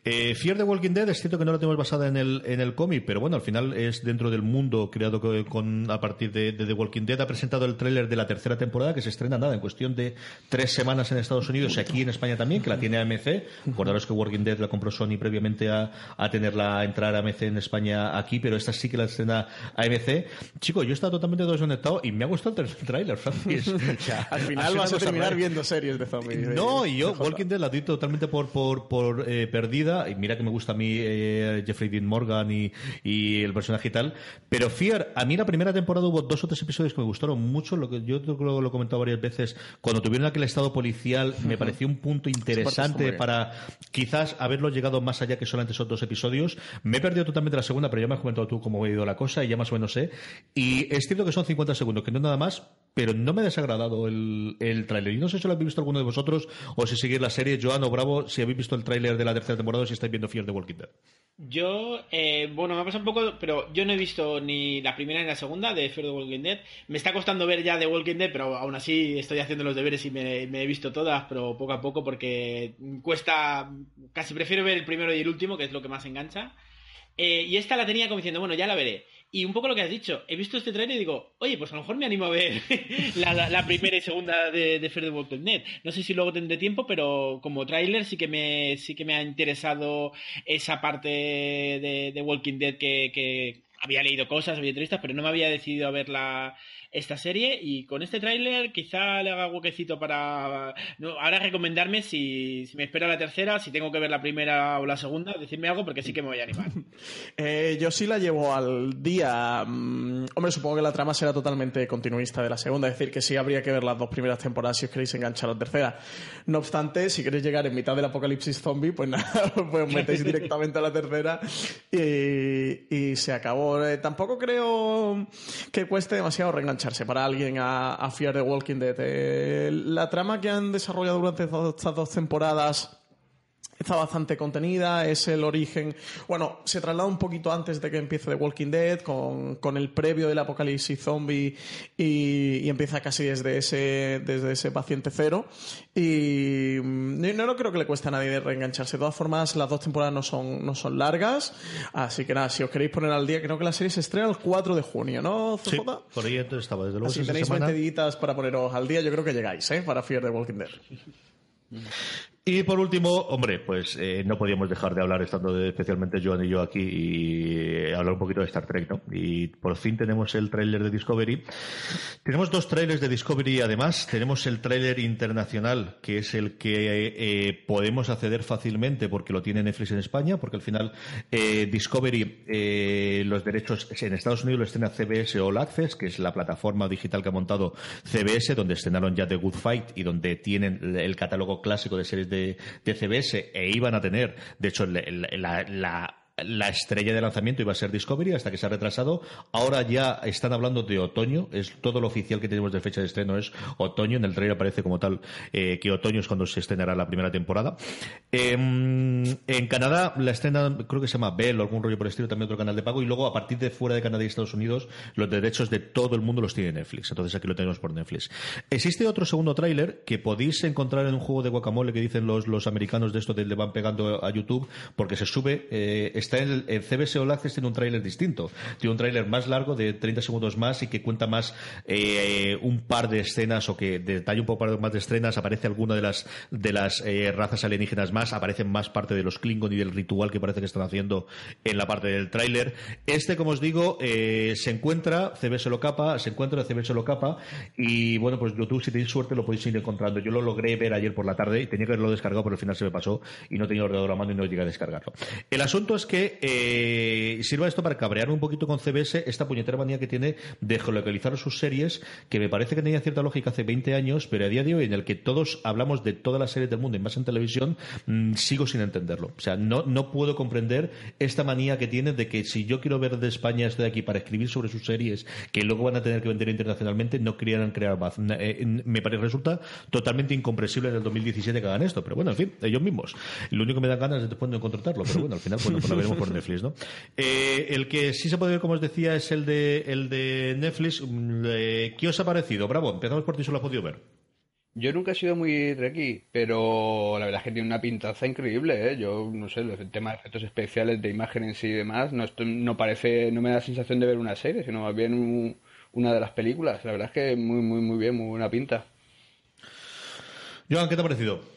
Eh, Fear the Walking Dead es cierto que no la tenemos basada en el, en el cómic, pero bueno, al final es dentro del mundo creado con, a partir de, de The Walking Dead. Ha presentado el tráiler de la tercera temporada que se estrena nada en cuestión de tres semanas en Estados Unidos y aquí en España también, que la tiene AMC. Acordaros que Walking Dead la compró Sony previamente a, a tenerla a entrar a AMC en España aquí, pero esta sí que la estrena AMC. Chico, yo he estado totalmente desconectado y me ha gustado el trailer, Francis. Al final vas a terminar viendo series de zombies. No, y yo Walking Dead la doy totalmente por, por, por eh, perdida. Y mira que me gusta a mí eh, Jeffrey Dean Morgan y, y, el personaje y tal. Pero Fear, a mí la primera temporada hubo dos o tres episodios que me gustaron mucho. Lo que yo creo lo he comentado varias veces. Cuando tuvieron aquel estado policial, me pareció un punto interesante para quizás haberlo llegado más allá que solamente esos dos episodios. Me he perdido totalmente la segunda, pero ya me has comentado tú cómo ha ido la cosa y ya más o menos sé. Y es cierto que son 50 segundos, que no es nada más, pero no me ha desagradado el, el tráiler. Y no sé si lo habéis visto alguno de vosotros o si seguís la serie, Joan o Bravo, si habéis visto el tráiler de la tercera temporada o si estáis viendo Fear the Walking Dead. Yo, eh, bueno, me ha pasado un poco, pero yo no he visto ni la primera ni la segunda de Fear the Walking Dead. Me está costando ver ya The Walking Dead, pero aún así estoy haciendo los deberes y me, he visto todas, pero poco a poco porque cuesta, casi prefiero ver el primero y el último, que es lo que más engancha. Eh, y esta la tenía como diciendo, bueno, ya la veré. Y un poco lo que has dicho, he visto este trailer y digo, oye, pues a lo mejor me animo a ver la, primera y segunda de, de Fear the Walking Dead. No sé si luego tendré tiempo, pero como tráiler sí que me sí que me ha interesado esa parte de, de Walking Dead que, que, había leído cosas, había entrevistas, pero no me había decidido a verla esta serie y con este tráiler quizá le haga huequecito para ahora recomendarme si, me espera la tercera, si tengo que ver la primera o la segunda, decirme algo porque sí que me voy a animar. Eh, yo sí la llevo al día. Mm, hombre, supongo que la trama será totalmente continuista de la segunda, es decir, que sí habría que ver las dos primeras temporadas si os queréis enganchar a la tercera. No obstante, si queréis llegar en mitad del apocalipsis zombie, pues nada, pues metéis directamente a la tercera y, se acabó. Eh, tampoco creo que cueste demasiado reenganchar para alguien a, a Fear the Walking Dead. Eh, la trama que han desarrollado durante estas dos temporadas está bastante contenida, es el origen, bueno, se traslada un poquito antes de que empiece The Walking Dead, con, con el previo del apocalipsis zombie y, y, empieza casi desde ese, desde ese paciente cero. Y no, no creo que le cueste a nadie reengancharse. De todas formas, las dos temporadas no son, no son largas, así que nada, si os queréis poner al día, creo que la serie se estrena el 4 de junio, ¿no, Sí, por ahí entonces estaba, desde luego. Así tenéis 20 días para poneros al día, yo creo que llegáis, ¿eh? Para Fear the Walking Dead. Y por último, hombre, pues eh, no podíamos dejar de hablar, estando de, especialmente Joan y yo aquí, y eh, hablar un poquito de Star Trek, ¿no? Y por fin tenemos el tráiler de Discovery. Tenemos dos trailers de Discovery, además. Tenemos el tráiler internacional, que es el que eh, podemos acceder fácilmente porque lo tiene Netflix en España, porque al final eh, Discovery, eh, los derechos en Estados Unidos lo estrena CBS All Access, que es la plataforma digital que ha montado CBS, donde estrenaron ya The Good Fight y donde tienen el catálogo clásico de series de, CBS e iban a tener, de hecho, la, la la estrella de lanzamiento iba a ser Discovery hasta que se ha retrasado. Ahora ya están hablando de otoño. Es todo lo oficial que tenemos de fecha de estreno es otoño. En el trailer aparece como tal eh, que otoño es cuando se estrenará la primera temporada. Eh, en Canadá la estrena creo que se llama Bell o algún rollo por el estilo, también otro canal de pago. Y luego a partir de fuera de Canadá y Estados Unidos los derechos de todo el mundo los tiene Netflix. Entonces aquí lo tenemos por Netflix. Existe otro segundo tráiler que podéis encontrar en un juego de guacamole que dicen los, los americanos de esto de le van pegando a YouTube porque se sube eh, el, el CBS All tiene un tráiler distinto. Tiene un tráiler más largo de 30 segundos más y que cuenta más eh, un par de escenas o que detalla un poco más de escenas. Aparece alguna de las, de las eh, razas alienígenas más. Aparecen más parte de los Klingon y del ritual que parece que están haciendo en la parte del tráiler. Este, como os digo, eh, se encuentra, CBS lo capa, se encuentra CBS lo capa y bueno, pues YouTube, si tenéis suerte, lo podéis ir encontrando. Yo lo logré ver ayer por la tarde y tenía que haberlo descargado, pero al final se me pasó y no tenía ordenador a mano y no llegué a descargarlo. El asunto es que eh, sirva esto para cabrear un poquito con CBS esta puñetera manía que tiene de geolocalizar sus series, que me parece que tenía cierta lógica hace 20 años, pero a día de hoy, en el que todos hablamos de todas las series del mundo y más en televisión, mmm, sigo sin entenderlo. O sea, no, no puedo comprender esta manía que tiene de que si yo quiero ver de España, estoy aquí para escribir sobre sus series, que luego van a tener que vender internacionalmente, no quieran crear más. Eh, me parece, resulta totalmente incomprensible en el 2017 que hagan esto, pero bueno, en fin, ellos mismos. Lo único que me da ganas es después de contratarlo, pero bueno, al final bueno, pues lo veremos por Netflix, ¿no? Eh, el que sí se puede ver, como os decía, es el de, el de Netflix. Eh, ¿Qué os ha parecido? Bravo, empezamos por ti, solo lo has podido ver. Yo nunca he sido muy Trekkie, pero la verdad es que tiene una pintaza increíble, ¿eh? Yo, no sé, el tema de efectos especiales, de imagen en sí y demás, no, esto no parece, no me da la sensación de ver una serie, sino más bien un, una de las películas. La verdad es que muy, muy, muy bien, muy buena pinta. Joan, ¿qué te ha parecido?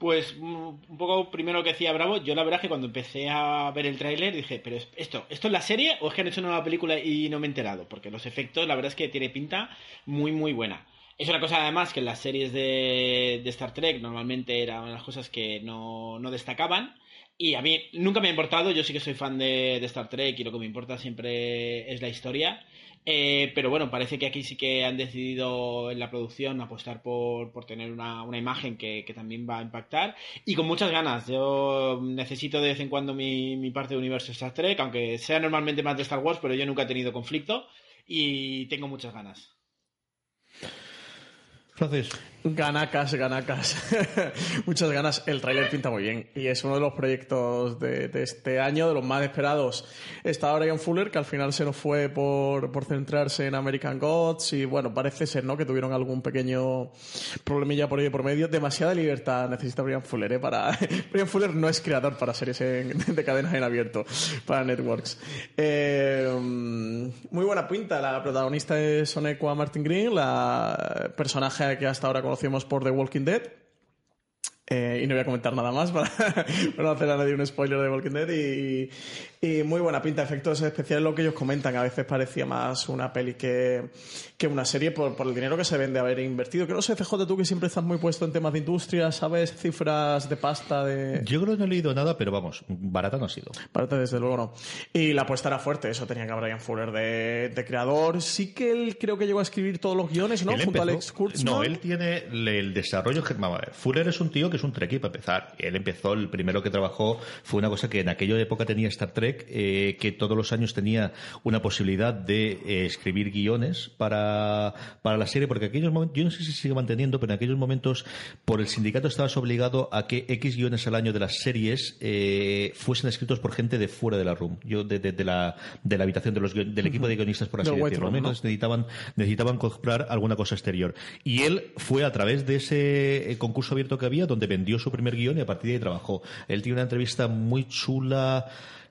Pues un poco primero que decía Bravo, yo la verdad es que cuando empecé a ver el tráiler dije, pero esto, ¿esto es la serie o es que han hecho una nueva película y no me he enterado? Porque los efectos, la verdad es que tiene pinta muy, muy buena. Es una cosa además que en las series de, Star Trek normalmente eran las cosas que no, no, destacaban. Y a mí nunca me ha importado, yo sí que soy fan de Star Trek y lo que me importa siempre es la historia. Eh, pero bueno, parece que aquí sí que han decidido en la producción apostar por, por tener una, una imagen que, que, también va a impactar y con muchas ganas. Yo necesito de vez en cuando mi, mi parte de universo Star Trek, aunque sea normalmente más de Star Wars, pero yo nunca he tenido conflicto y tengo muchas ganas. Francis. Ganacas, ganacas. Muchas ganas. El tráiler pinta muy bien y es uno de los proyectos de, de, este año, de los más esperados. Está Brian Fuller, que al final se nos fue por, por, centrarse en American Gods y bueno, parece ser, ¿no? Que tuvieron algún pequeño problemilla por ahí por medio. Demasiada libertad necesita Brian Fuller, ¿eh? Para... Brian Fuller no es creador para series de cadenas en abierto, para networks. Eh, muy buena pinta. La protagonista es Sonequa Martin Green, la personaje que hasta ahora conocemos por The Walking Dead. Eh, y no voy a comentar nada más para, para, no hacer a nadie un spoiler de Walking Dead. Y, y, muy buena pinta, efectos especiales, lo que ellos comentan. A veces parecía más una peli que, que una serie por, por, el dinero que se vende haber invertido. Que no sé, CJ, tú que siempre estás muy puesto en temas de industria, ¿sabes? Cifras de pasta, de. Yo creo que no he leído nada, pero vamos, barata no ha sido. Barata, desde luego no. Y la apuesta era fuerte, eso tenía que haber Brian Fuller de, de, creador. Sí que él creo que llegó a escribir todos los guiones, ¿no? Junto empezó, a Alex Kurtzman. No, él tiene el desarrollo. Fuller es un tío que es un Trekkie para empezar. Él empezó, el primero que trabajó fue una cosa que en aquella época tenía Star Trek, eh, que todos los años tenía una posibilidad de eh, escribir guiones para, para la serie, porque en aquellos momentos, yo no sé si sigue manteniendo, pero en aquellos momentos por el sindicato estabas obligado a que X guiones al año de las series eh, fuesen escritos por gente de fuera de la room, yo de, de, la, de la habitación de los, del equipo de guionistas, por así decirlo. necesitaban, necesitaban comprar alguna cosa exterior. Y él fue a través de ese concurso abierto que había, donde vendió su primer guion y a partir de ahí trabajó. Él tiene una entrevista muy chula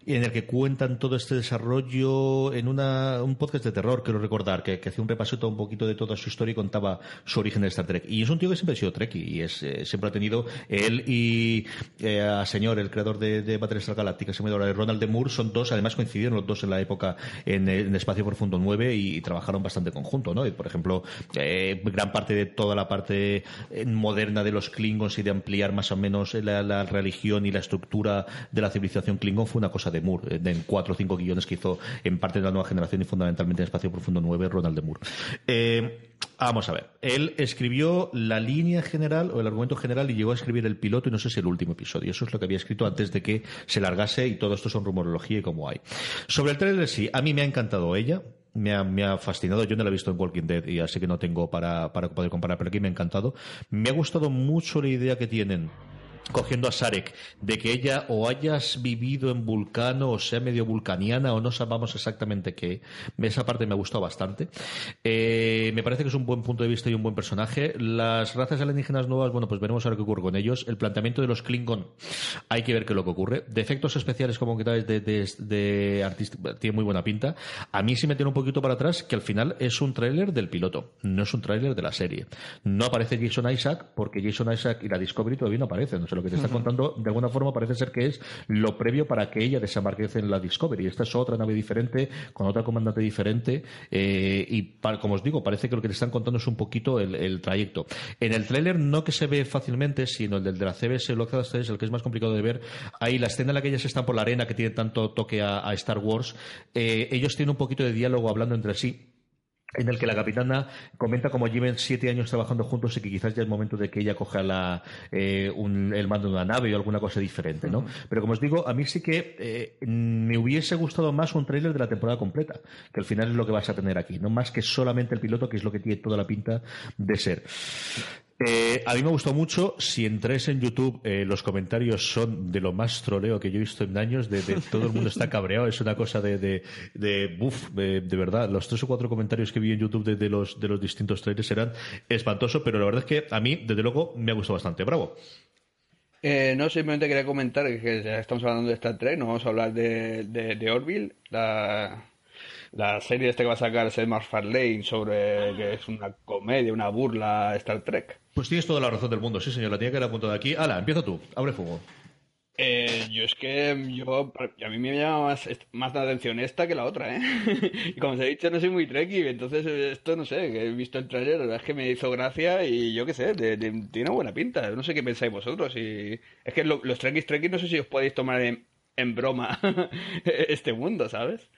en el que cuentan todo este desarrollo en una, un podcast de terror, quiero recordar, que, que hacía un repaso un poquito de toda su historia y contaba su origen en Star Trek. Y es un tío que siempre ha sido Trek y es, eh, siempre ha tenido él y eh, a señor, el creador de, de Battlestar Galactica, se me llama Ronald de Moore, son dos, además coincidieron los dos en la época en, en Espacio Profundo 9 y, trabajaron bastante conjunto, ¿no? Y, por ejemplo, eh, gran parte de toda la parte eh, moderna de los Klingons y de ampliar más o menos la, la religión y la estructura de la civilización Klingon fue una cosa de Moore, eh, en cuatro o cinco guiones que hizo en parte de la nueva generación y fundamentalmente en Espacio Profundo 9, Ronald de Moore. Eh, vamos a ver. Él escribió la línea general o el argumento general y llegó a escribir el piloto y no sé si el último episodio. Eso es lo que había escrito antes de que se largase y todo esto son rumorología y como hay. Sobre el trailer sí, a mí me ha encantado ella. Me ha, me ha, fascinado. Yo no la he visto en Walking Dead y así que no tengo para, para poder comparar, pero aquí me ha encantado. Me ha gustado mucho la idea que tienen cogiendo a Sarek, de que ella o hayas vivido en Vulcano o sea medio vulcaniana o no sabamos exactamente qué. Esa parte me ha gustado bastante. Eh, me parece que es un buen punto de vista y un buen personaje. Las razas alienígenas nuevas, bueno, pues veremos ahora qué ocurre con ellos. El planteamiento de los Klingon, hay que ver qué es lo que ocurre. Defectos especiales, como que de, de, de tiene muy buena pinta. A mí sí me tiene un poquito para atrás que al final es un tráiler del piloto, no es un tráiler de la serie. No aparece Jason Isaac porque Jason Isaac y la Discovery todavía no aparecen. Sé lo que te está contando, de alguna forma parece ser que es lo previo para que ella desembarque en la Discovery. Esta es otra nave diferente, con otra comandante diferente, eh, y para, como os digo, parece que lo que te están contando es un poquito el, el trayecto. En el tráiler, no que se ve fácilmente, sino el del de la CBS Lockheed es el que es más complicado de ver. Ahí la escena en la que ellas están por la arena, que tiene tanto toque a, a Star Wars, eh, ellos tienen un poquito de diálogo hablando entre sí en el que la capitana comenta como lleven siete años trabajando juntos y que quizás ya es momento de que ella coja la, eh, un, el mando de una nave o alguna cosa diferente, ¿no? Uh -huh. Pero como os digo, a mí sí que eh, me hubiese gustado más un tráiler de la temporada completa, que al final es lo que vas a tener aquí, no más que solamente el piloto, que es lo que tiene toda la pinta de ser. Eh, a mí me gustó mucho. Si entréis en YouTube, eh, los comentarios son de lo más troleo que yo he visto en años. De, todo el mundo está cabreado. Es una cosa de, de, de de, verdad. Los tres o cuatro comentarios que vi en YouTube de, de los, de los distintos trailers eran espantosos, pero la verdad es que a mí, desde luego, me ha gustado bastante. Bravo. Eh, no, simplemente quería comentar que ya estamos hablando de Star Trek, no vamos a hablar de, de, de Orville, la, la serie esta que va a sacar Seth MacFarlane sobre que es una comedia, una burla Star Trek. Pues tienes toda la razón del mundo, sí señor, la tenía que haber apuntado aquí. Hala, empieza tú, abre fuego. Eh, yo es que yo a mí me llama más, más la atención esta que la otra, ¿eh? y como os he dicho, no soy muy trekkie, entonces esto no sé, que he visto el trailer, la verdad es que me hizo gracia y yo qué sé, de, de, tiene buena pinta. No sé qué pensáis vosotros. Y es que lo, los trekkies trekkies no sé si os podéis tomar en, en broma este mundo, ¿sabes?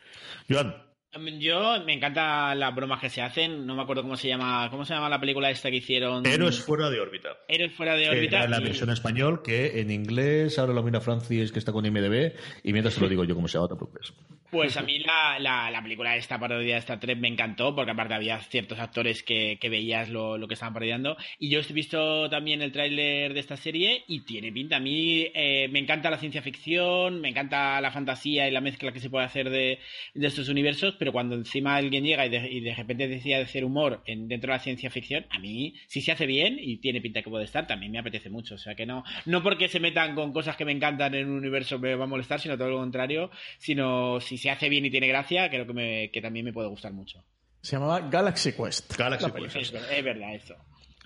Joan. Yo me encanta las bromas que se hacen. No me acuerdo cómo se llama. ¿Cómo se llama la película esta que hicieron? Héroes fuera de órbita. Héroes fuera de órbita. Era la versión español que en inglés ahora lo mira Francis que está con IMDB y mientras se lo digo yo cómo se llama, te preocupes. Pues a mí la, la, la, película esta parodia de Star Trek me encantó, porque aparte había ciertos actores que, que veías lo, lo, que estaban parodiando. Y yo he visto también el tráiler de esta serie y tiene pinta. A mí eh, me encanta la ciencia ficción, me encanta la fantasía y la mezcla que se puede hacer de, de estos universos, pero cuando encima alguien llega y de, y de repente decide hacer humor en, dentro de la ciencia ficción, a mí, si se hace bien y tiene pinta que puede estar, también me apetece mucho. O sea que no, no porque se metan con cosas que me encantan en un universo me va a molestar, sino todo lo contrario, sino si se hace bien y tiene gracia, creo que, me, que también me puede gustar mucho. Se llamaba Galaxy Quest. Galaxy Quest. Es, es, verdad eso.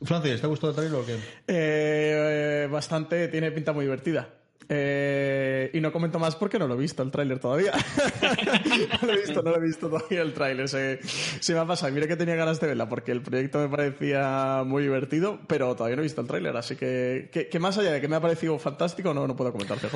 Francis, ¿te ha gustado el trailer o qué? Eh, bastante, tiene pinta muy divertida. Eh, y no comento más porque no lo he visto el tráiler todavía. no lo he visto, no lo he visto todavía el tráiler. Se, se, me ha pasado. Mira que tenía ganas de verla porque el proyecto me parecía muy divertido, pero todavía no he visto el tráiler. Así que, que, más allá de que me ha parecido fantástico, no, no puedo comentar, CJ.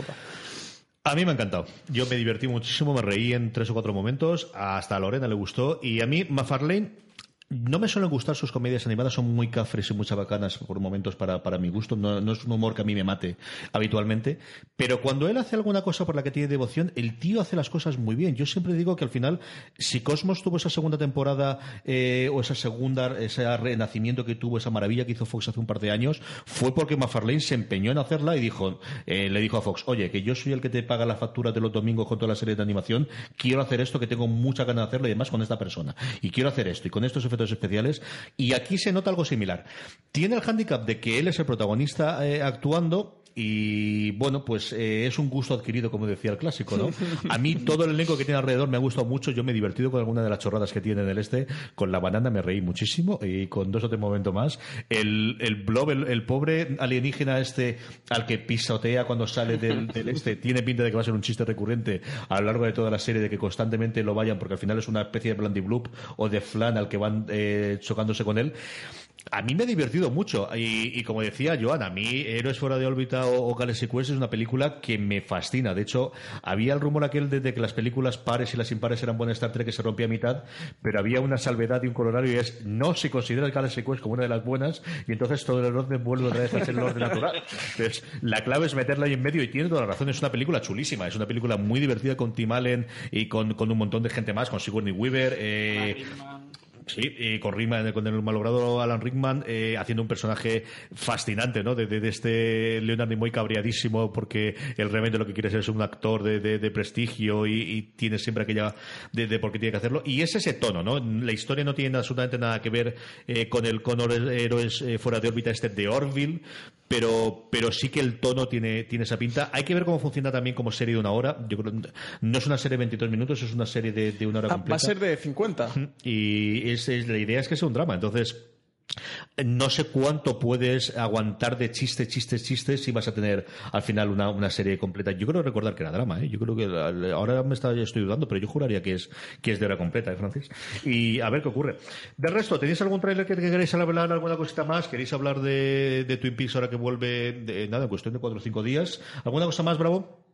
A mí me ha encantado. Yo me divertí muchísimo, me reí en tres o cuatro momentos. Hasta a Lorena le gustó. Y a mí, McFarlane no me suelen gustar sus comedias animadas, son muy cafres y muchas bacanas por momentos para, para mi gusto. No, no, es un humor que a mí me mate habitualmente. Pero cuando él hace alguna cosa por la que tiene devoción, el tío hace las cosas muy bien. Yo siempre digo que al final, si Cosmos tuvo esa segunda temporada eh, o esa segunda, ese renacimiento que tuvo, esa maravilla que hizo Fox hace un par de años, fue porque McFarlane se empeñó en hacerla y dijo, eh, le dijo a Fox, oye, que yo soy el que te paga la factura de los domingos con toda la serie de animación, quiero hacer esto, que tengo mucha ganas de hacerlo y además con esta persona. Y quiero hacer esto y con efectos especiales. Y aquí se nota algo similar. Tiene el hándicap de que él es el protagonista eh, actuando y bueno, pues eh, es un gusto adquirido, como decía el clásico, ¿no? A mí todo el elenco que tiene alrededor me ha gustado mucho. Yo me he divertido con alguna de las chorradas que tiene en el este. Con la banana me reí muchísimo y con dos o tres momentos más. El, el blob, el, pobre alienígena este al que pisotea cuando sale del, este, tiene pinta de que va a ser un chiste recurrente a lo largo de toda la serie, de que constantemente lo vayan, porque al final es una especie de Blandy Bloop o de Flan al que van eh, chocándose con él a mí me ha divertido mucho y, como decía Joan, a mí Héroes fuera de órbita o, o Galaxy es una película que me fascina. De hecho, había el rumor aquel de, que las películas pares y las impares eran buenas Star Trek que se rompía a mitad, pero había una salvedad y un colorario y es no se considera el Galaxy Quest como una de las buenas y entonces todo el orden vuelve otra vez a ser el orden natural. Entonces, la clave es meterla ahí en medio y tiene toda la razón. Es una película chulísima, es una película muy divertida con Tim Allen y con, un montón de gente más, con Sigourney Weaver. Eh, Sí, y con, con el malogrado Alan Rickman eh, haciendo un personaje fascinante, ¿no? De, este Leonard Nimoy cabreadísimo porque el realmente lo que quiere ser es un actor de, prestigio y, tiene siempre aquella de, por qué tiene que hacerlo. Y es ese tono, ¿no? La historia no tiene absolutamente nada que ver eh, con el con héroes eh, fuera de órbita este de Orville, pero, pero sí que el tono tiene, tiene esa pinta. Hay que ver cómo funciona también como serie de una hora. Yo creo no es una serie de 23 minutos, es una serie de, de una hora completa. Ah, va a ser de 50. Y es, la idea es que sea un drama. Entonces, no sé cuánto puedes aguantar de chistes, chistes, chistes si vas a tener al final una, serie completa. Yo creo recordar que era drama, ¿eh? Yo creo que ahora me está, estoy dudando, pero yo juraría que es, que es de hora completa, ¿eh, Francis? Y a ver qué ocurre. De resto, ¿tenéis algún trailer que, queréis hablar, alguna cosita más? ¿Queréis hablar de, Twin Peaks ahora que vuelve, nada, en cuestión de cuatro o cinco días? ¿Alguna cosa más, Bravo?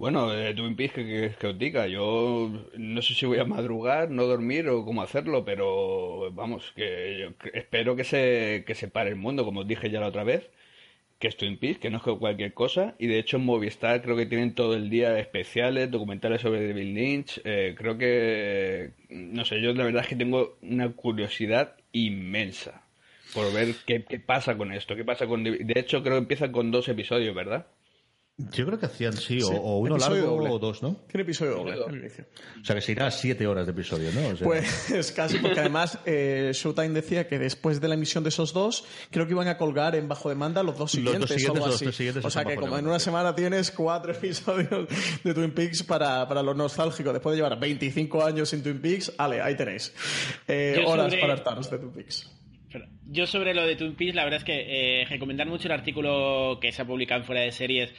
Bueno, de Twin Peaks que, que, os diga, yo no sé si voy a madrugar, no dormir o cómo hacerlo, pero vamos, que espero que se, que se pare el mundo, como os dije ya la otra vez, que es Twin Peaks, que no es cualquier cosa, y de hecho en Movistar creo que tienen todo el día especiales, documentales sobre David Lynch, eh, creo que, no sé, yo la verdad es que tengo una curiosidad inmensa por ver qué, qué pasa con esto, qué pasa con... De hecho creo que empieza con dos episodios, ¿verdad? Yo creo que hacían sí, O, uno largo o dos, ¿no? Tiene episodio doble O sea que se irá a siete horas de episodio, ¿no? Pues casi, porque además eh, Showtime decía que después de la emisión de esos dos, creo que iban a colgar en bajo demanda los dos siguientes. Los dos siguientes, o, los siguientes o sea que como en una semana tienes cuatro episodios de Twin Peaks para, para los nostálgicos, después de llevar 25 años sin Twin Peaks, ale, ahí tenéis. Eh, horas para hartaros de Twin Peaks. Yo sobre lo de Twin Peaks, la verdad es que eh, recomendar mucho el artículo que se ha publicado en Fuera de Series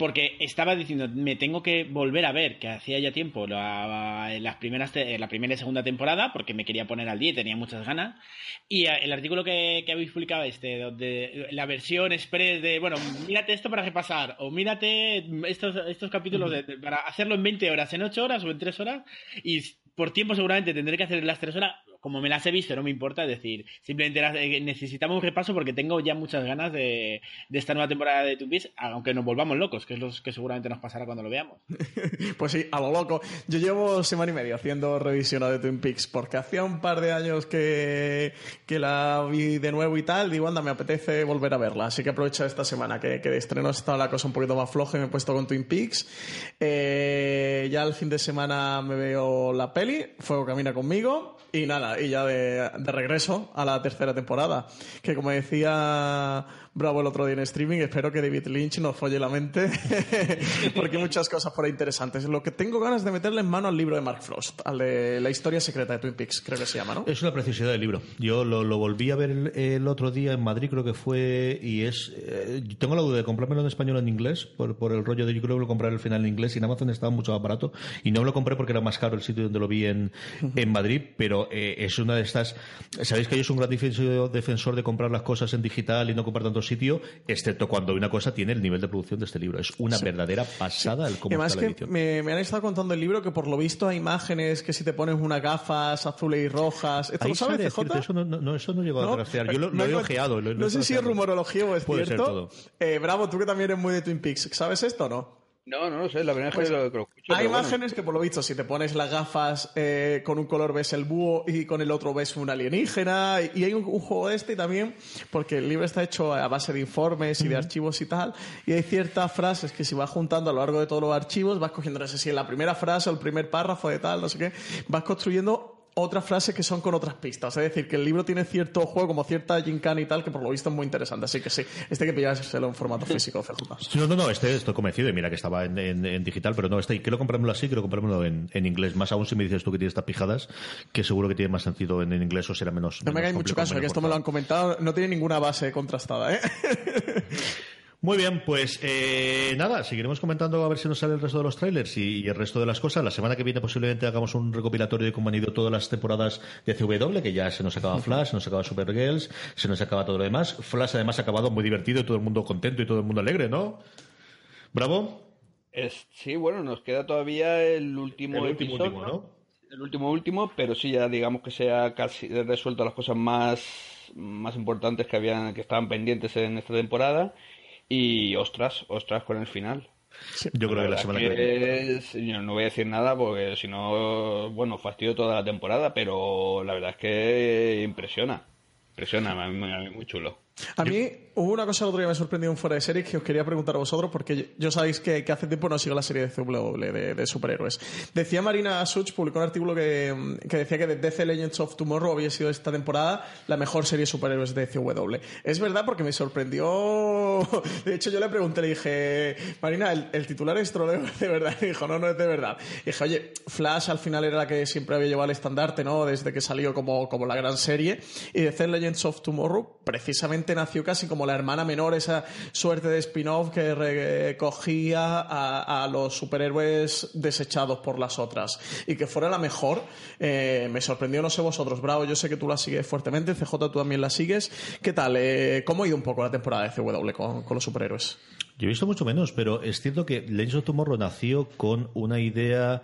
porque estaba diciendo, me tengo que volver a ver, que hacía ya tiempo, la, las primeras, la primera y segunda temporada, porque me quería poner al día y tenía muchas ganas. Y eh, el artículo que, habéis publicado, este, donde la versión express de, bueno, mírate esto para repasar, o mírate estos, estos capítulos para hacerlo en 20 horas, en 8 horas o en 3 horas, y por tiempo seguramente tendré que hacer las 3 horas, como me las he visto, no me importa, es decir, simplemente necesitamos un repaso porque tengo ya muchas ganas de, esta nueva temporada de Twin aunque nos volvamos locos, que es lo que seguramente nos pasará cuando lo veamos. pues sí, a lo loco. Yo llevo semana y media haciendo revisión de Twin Peaks porque hacía un par de años que, que la vi de nuevo y tal, digo, anda, me apetece volver a verla, así que aprovecho esta semana que, que de estreno estado la cosa un poquito más floja y me he puesto con Twin Peaks. Eh, ya el fin de semana me veo la peli, Fuego Camina conmigo y nada, y ya de, regreso a la tercera temporada. Que como decía Bravo el otro día en streaming. Espero que David Lynch nos folle la mente, porque hay muchas cosas por ahí interesantes. Lo que tengo ganas de meterle en mano al libro de Mark Frost, al de La historia secreta de Twin Peaks, creo que se llama, ¿no? Es una preciosidad del libro. Yo lo, volví a ver el, otro día en Madrid, creo que fue, y es. Eh, tengo la duda de comprármelo en español o en inglés, por, por el rollo de yo creo que lo compré al final en inglés y en Amazon estaba mucho más barato. Y no me lo compré porque era más caro el sitio donde lo vi en, en Madrid, pero eh, es una de estas. Sabéis que yo soy un gran defensor de comprar las cosas en digital y no comprar tanto sitio, excepto cuando una cosa tiene el nivel de producción de este libro. Es una verdadera pasada el cómo Además está la que edición. me, me han estado contando el libro que por lo visto hay imágenes que si te pones unas gafas azules y rojas. ¿Esto Ahí lo sabes, decirte, eso no, no, no, eso no llegó ¿No? a trastear. Yo lo, he ojeado. lo- no sé si es rumorología o es Puede ser cierto. todo. Eh, Bravo, tú que también eres muy de Twin Peaks, ¿sabes esto o no? No, no lo sé, la primera vez que lo, que lo escucho. Hay bueno. imágenes que por lo visto si te pones las gafas eh, con un color ves el búho y con el otro ves un alienígena y hay un, un juego de este también porque el libro está hecho a base de informes y de archivos y tal y hay ciertas frases que si vas juntando a lo largo de todos los archivos vas cogiendo no sé si en la primera frase o el primer párrafo de tal no sé qué vas construyendo otras frases que son con otras pistas. Es decir, que el libro tiene cierto juego, como cierta gincana y tal, que por lo visto es muy interesante. Así que sí, este hay que pillárselo en formato físico, CJ. No, no, no, este estoy convencido y mira que estaba en, en- en digital, pero no, este quiero comprármelo así, quiero comprármelo en, en inglés. Más aún si me dices tú que tienes estas pijadas, que seguro que tiene más sentido en, inglés o será menos. No me menos hagáis mucho caso, que esto me lo han comentado, no tiene ninguna base contrastada, ¿eh? Muy bien, pues eh, nada, seguiremos comentando a ver si nos sale el resto de los trailers y, y el resto de las cosas. La semana que viene posiblemente hagamos un recopilatorio de cómo han ido todas las temporadas de CW, que ya se nos acaba Flash, se nos acaba Supergirls, se nos acaba todo lo demás. Flash además ha acabado muy divertido y todo el mundo contento y todo el mundo alegre, ¿no? Bravo. Es, sí, bueno, nos queda todavía el último El último episodio, último, ¿no? El último último, pero sí ya digamos que se ha casi resuelto las cosas más, más importantes que habían, que estaban pendientes en esta temporada. Y ostras, ostras con el final. Yo creo que la semana que viene. es- yo no voy a decir nada porque si no, bueno, fastidio toda la temporada, pero la verdad es que impresiona. Impresiona, a mí, a mí muy chulo. A mí hubo una cosa el otro día me sorprendió en fuera de series que os quería preguntar a vosotros porque yo, yo sabéis que, que hace tiempo no sigo la serie de CW de, de superhéroes. Decía Marina Such, publicó un artículo que, que decía que The Legends of Tomorrow había sido esta temporada la mejor serie de superhéroes de CW. Es verdad porque me sorprendió... De hecho yo le pregunté, le dije, Marina, ¿el, el titular es troleo de verdad? Y dijo, no, no es de verdad. Y dije, oye, Flash al final era la que siempre había llevado el estandarte, ¿no? Desde que salió como, como la gran serie. Y DC Legends of Tomorrow precisamente nació casi como la hermana menor, esa suerte de spin-off que recogía a, los superhéroes desechados por las otras. Y que fuera la mejor, eh, me sorprendió, no sé vosotros, Bravo, yo sé que tú la sigues fuertemente, CJ tú también la sigues. ¿Qué tal? Eh, ¿Cómo ha ido un poco la temporada de CW con, con los superhéroes? Yo he visto mucho menos, pero es cierto que Legends of Tomorrow nació con una idea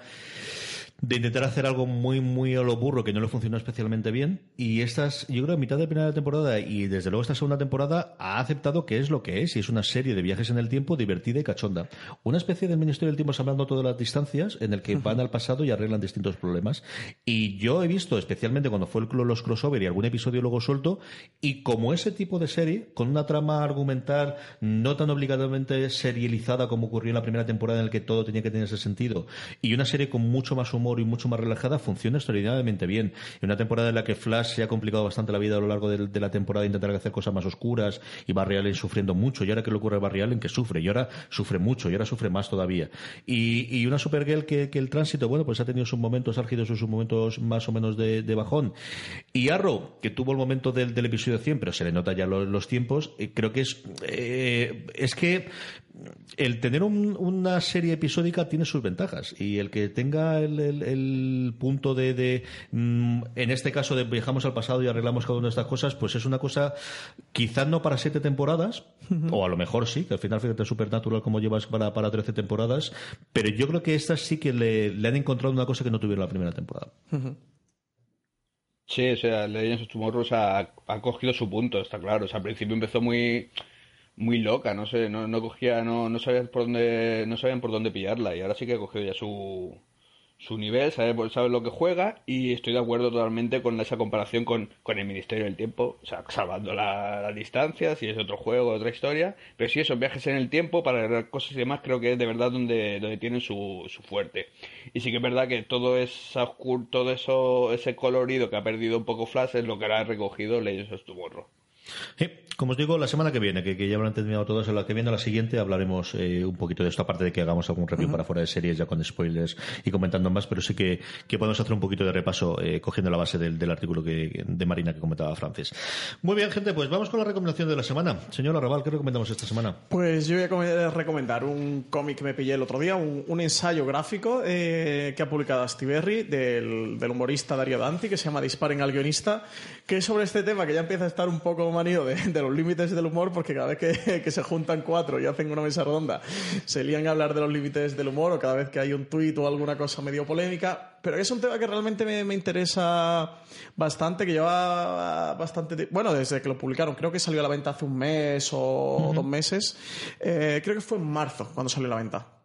de intentar hacer algo muy, muy a lo burro que no le funcionó especialmente bien. Y estas, yo creo, a mitad de primera temporada y desde luego esta segunda temporada ha aceptado que es lo que es y es una serie de viajes en el tiempo divertida y cachonda. Una especie del Ministerio del Tiempo hablando todas las distancias en el que van al pasado y arreglan distintos problemas. Y yo he visto, especialmente cuando fue el, los crossover y algún episodio luego suelto, y como ese tipo de serie, con una trama argumental no tan obligadamente serializada como ocurrió en la primera temporada en la que todo tenía que tener ese sentido, y una serie con mucho más humor y mucho más relajada, funciona extraordinariamente bien. En una temporada en la que Flash se ha complicado bastante la vida a lo largo de, la temporada, intentar hacer cosas más oscuras, y Barry Allen sufriendo mucho, y ahora que le ocurre a Barry Allen, que sufre, y ahora sufre mucho, y ahora sufre más todavía. Y, y una Supergirl que, el tránsito, bueno, pues ha tenido sus momentos álgidos y sus momentos más o menos de, bajón. Y Arrow, que tuvo el momento del, episodio 100, pero se le nota ya los, los tiempos, eh, creo que es, eh, es que el tener un- una serie episódica tiene sus ventajas y el que tenga el, el- el punto de, de, mm, en este caso de viajamos al pasado y arreglamos cada una de estas cosas pues es una cosa quizás no para siete temporadas o a lo mejor sí que al final fíjate Supernatural como llevas para, para 13 temporadas pero yo creo que estas sí que le, le han encontrado una cosa que no tuvieron la primera temporada. Sí, o sea, Legends of Tomorrow o sea, ha, ha cogido su punto, está claro. O sea, al principio empezó muy muy loca, no sé, no, no cogía, no, no sabían por dónde, no sabían por dónde pillarla y ahora sí que ha cogido ya su su nivel, sabe, sabe lo que juega y estoy de acuerdo totalmente con esa comparación con, con el Ministerio del Tiempo, o sea, salvando la- las distancias, si es otro juego, otra historia, pero sí esos viajes en el tiempo para arreglar cosas y demás creo que es de verdad donde, donde tienen su, su fuerte. Y sí que es verdad que todo esa oscur, todo eso, ese colorido que ha perdido un poco Flash es lo que ahora ha recogido Legends of Tomorrow. Sí, como os digo, la semana que viene, que, ya habrán terminado todos, la que viene, la siguiente, hablaremos eh, un poquito de esto, aparte de que hagamos algún review para fuera de series ya con spoilers y comentando más, pero sí que, podemos hacer un poquito de repaso eh, cogiendo la base del, artículo que, de Marina que comentaba Francis. Muy bien, gente, pues vamos con la recomendación de la semana. Señor Arrabal, ¿qué recomendamos esta semana? Pues yo voy a recomendar un cómic que me pillé el otro día, un, ensayo gráfico eh, que ha publicado Astiberri del, del humorista Dario Danti, que se llama Disparen al guionista, que es sobre este tema que ya empieza a estar un poco manido de, los límites del humor, porque cada vez que, se juntan cuatro y hacen una mesa redonda, se lían a hablar de los límites del humor, o cada vez que hay un tuit o alguna cosa medio polémica. Pero es un tema que realmente me, interesa bastante, que lleva bastante. Bueno, desde que lo publicaron, creo que salió a la venta hace un mes o dos meses. Eh, creo que fue en marzo cuando salió a la venta.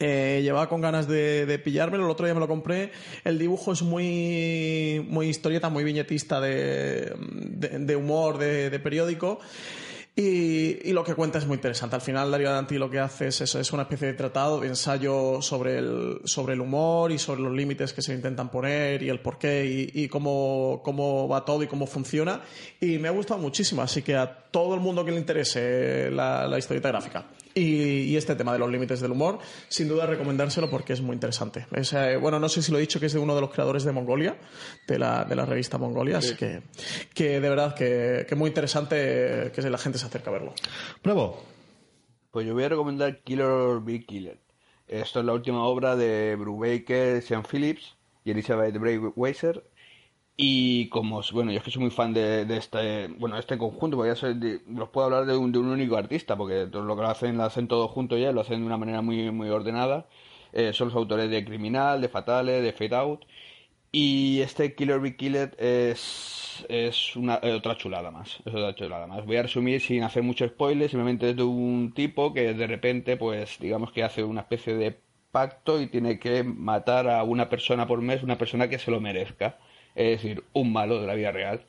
Eh, llevaba con ganas de, de, pillármelo, el otro día me lo compré. El dibujo es muy, muy historieta, muy viñetista de, humor, de, periódico. Y, lo que cuenta es muy interesante. Al final, Darío Danti lo que hace es eso, es una especie de tratado, de ensayo sobre el, sobre el humor y sobre los límites que se intentan poner y el porqué y, y cómo, cómo va todo y cómo funciona. Y me ha gustado muchísimo, así que a todo el mundo que le interese la, la historieta gráfica y, este tema de los límites del humor, sin duda recomendárselo porque es muy interesante. Eh, bueno, no sé si lo he dicho que es de uno de los creadores de Mongolia, de la, de la revista Mongolia, así que, que de verdad que, que muy interesante que la gente se acerque a verlo. Bravo. Pues yo voy a recomendar Killer Be Killer. Esto es la última obra de Brubaker, Sean Phillips y Elizabeth Weiser y como, bueno, yo es que soy muy fan de, este, bueno, este conjunto, porque ya los puedo hablar de un, de un único artista, porque lo que lo hacen, lo hacen todo junto ya, lo hacen de una manera muy, muy ordenada. Eh, son los autores de Criminal, de Fatale, de Fade Out. Y este Killer Be Killer es, es una, otra chulada más. Es otra chulada más. Voy a resumir sin hacer mucho spoiler, simplemente es de un tipo que de repente, pues, digamos que hace una especie de pacto y tiene que matar a una persona por mes, una persona que se lo merezca es decir, un malo de la vida real.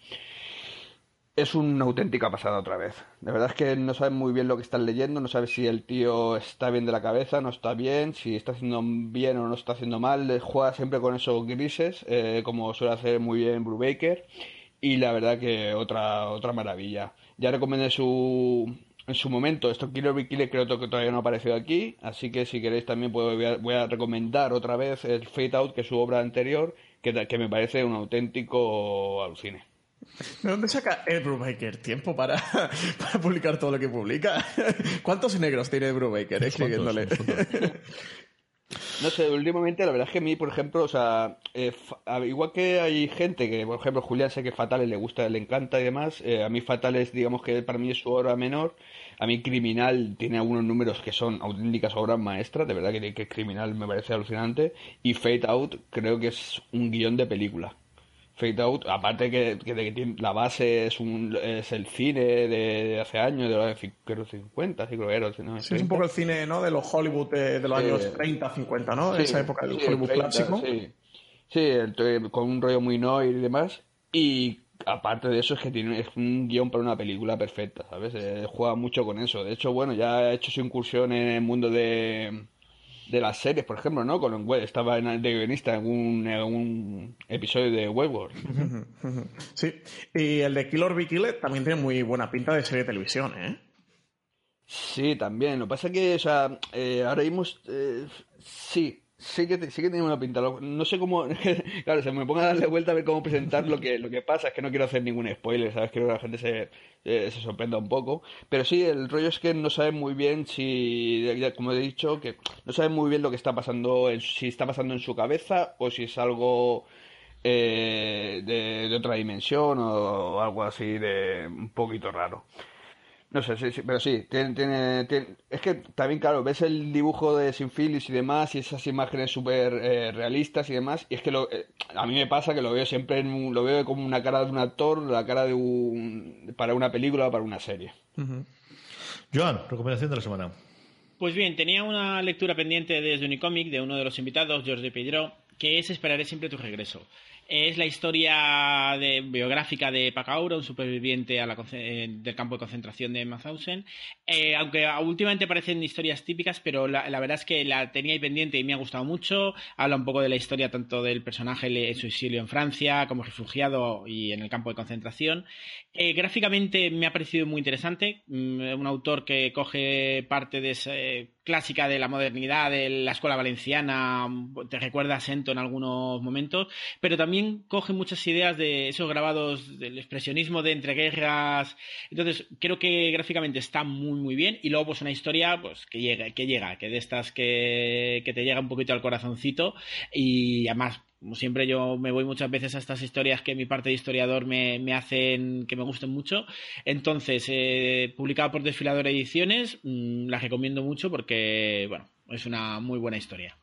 Es una auténtica pasada otra vez. De verdad es que no sabes muy bien lo que estás leyendo, no sabes si el tío está bien de la cabeza, no está bien, si está haciendo bien o no está haciendo mal. Juega siempre con esos grises, eh, como suele hacer muy bien Brubaker. Y la verdad que otra, otra maravilla. Ya recomendé su, en su momento, esto Killer Be Killer creo que todavía no ha aparecido aquí, así que si queréis también puedo, voy, a, voy a recomendar otra vez el Fate Out, que es su obra anterior, que, me parece un auténtico alucine. ¿De dónde saca Ed Brubaker tiempo para, para publicar todo lo que publica? ¿Cuántos negros tiene Ed Brubaker escribiéndole? No sé, últimamente la verdad es que a mí, por ejemplo, o sea, eh, igual que hay gente que, por ejemplo, Julián sé que Fatales le gusta, le encanta y demás, eh, a mí Fatales, digamos que para mí es su obra menor, a mí Criminal tiene algunos números que son auténticas obras maestras, de verdad que, que Criminal me parece alucinante. Y Fade Out creo que es un guion de película. Fade Out, aparte que, que, la base es un es el cine de, hace años, de los creo 50, sí, creo que era. ¿no? Sí, es un poco el cine ¿no? de los Hollywood de, los años 30, 50, ¿no? Esa época del Hollywood clásico. Sí, sí con un rollo muy noir y demás. Y aparte de eso es que tiene es un guion para una película perfecta, ¿sabes? Eh, juega mucho con eso. De hecho, bueno, ya ha hecho su incursión en el mundo de, de las series, por ejemplo, ¿no? Con estaba de guionista en un, episodio de Westworld. Sí, y el de Killer Be Killer también tiene muy buena pinta de serie de televisión, ¿eh? Sí, también. Lo que pasa es que, o sea, eh, ahora mismo, eh, sí, sí que, sí que tiene una pinta. No sé cómo. claro, se me ponga a darle vuelta a ver cómo presentar lo que, lo que pasa. Es que no quiero hacer ningún spoiler, ¿sabes? Quiero que la gente se, eh, se sorprenda un poco. Pero sí, el rollo es que no sabe muy bien si. Como he dicho, que no sabe muy bien lo que está pasando. si está pasando en su cabeza o si es algo. Eh, de, otra dimensión o algo así de un poquito raro. No sé, sí, sí, pero sí, tiene, tiene, es que también, claro, ves el dibujo de Sinfilis y demás, y esas imágenes súper eh, realistas y demás, y es que lo, eh, a mí me pasa que lo veo siempre, en lo veo como una cara de un actor, la cara de un, para una película o para una serie. Joan, recomendación de la semana. Pues bien, tenía una lectura pendiente desde Unicomic de uno de los invitados, George de Pedro, que es Esperaré siempre tu regreso. Es la historia biográfica de Pacaura, un superviviente a la, eh, del campo de concentración de Mauthausen. Eh, aunque últimamente parecen historias típicas, pero la, verdad es que la tenía ahí pendiente y me ha gustado mucho. Habla un poco de la historia tanto del personaje en su exilio en Francia como refugiado y en el campo de concentración. Eh, gráficamente me ha parecido muy interesante. Mm, un autor que coge parte de esa clásica de la modernidad, de la escuela valenciana, te recuerda a Sento en algunos momentos, pero también coge muchas ideas de esos grabados del expresionismo de entreguerras. Entonces, creo que gráficamente está muy, muy bien. Y luego, pues una historia pues que llega, que llega, que de estas que, que te llega un poquito al corazoncito. Y además, como siempre, yo me voy muchas veces a estas historias que mi parte de historiador me, hacen que me gusten mucho. Entonces, eh, publicado por Desfilador Ediciones, mm, las recomiendo mucho porque, bueno, es una muy buena historia.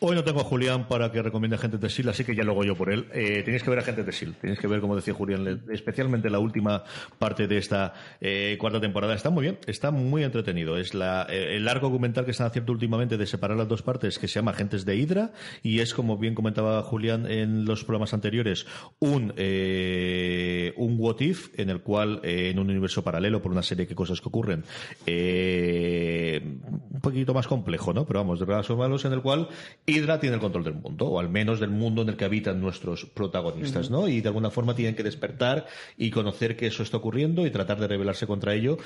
Hoy no tengo a Julián para que recomiende a Gente de Sil, así que ya lo hago yo por él. Eh, tenéis que ver a Gente de Sil, tenéis que ver, como decía Julián, especialmente la última parte de esta eh, cuarta temporada. Está muy bien, está muy entretenido. Es la, eh, el largo documental que están haciendo últimamente de separar las dos partes, que se llama Agentes de Hydra, y es, como bien comentaba Julián en los programas anteriores, un, eh, un what if, en el cual, en un universo paralelo, por una serie de cosas que ocurren, un poquito más complejo, ¿no? Pero vamos, de verdad son malos, en el cual Hydra tiene el control del mundo, o al menos del mundo en el que habitan nuestros protagonistas, ¿no? Y de alguna forma tienen que despertar y conocer que eso está ocurriendo y tratar de rebelarse contra ello.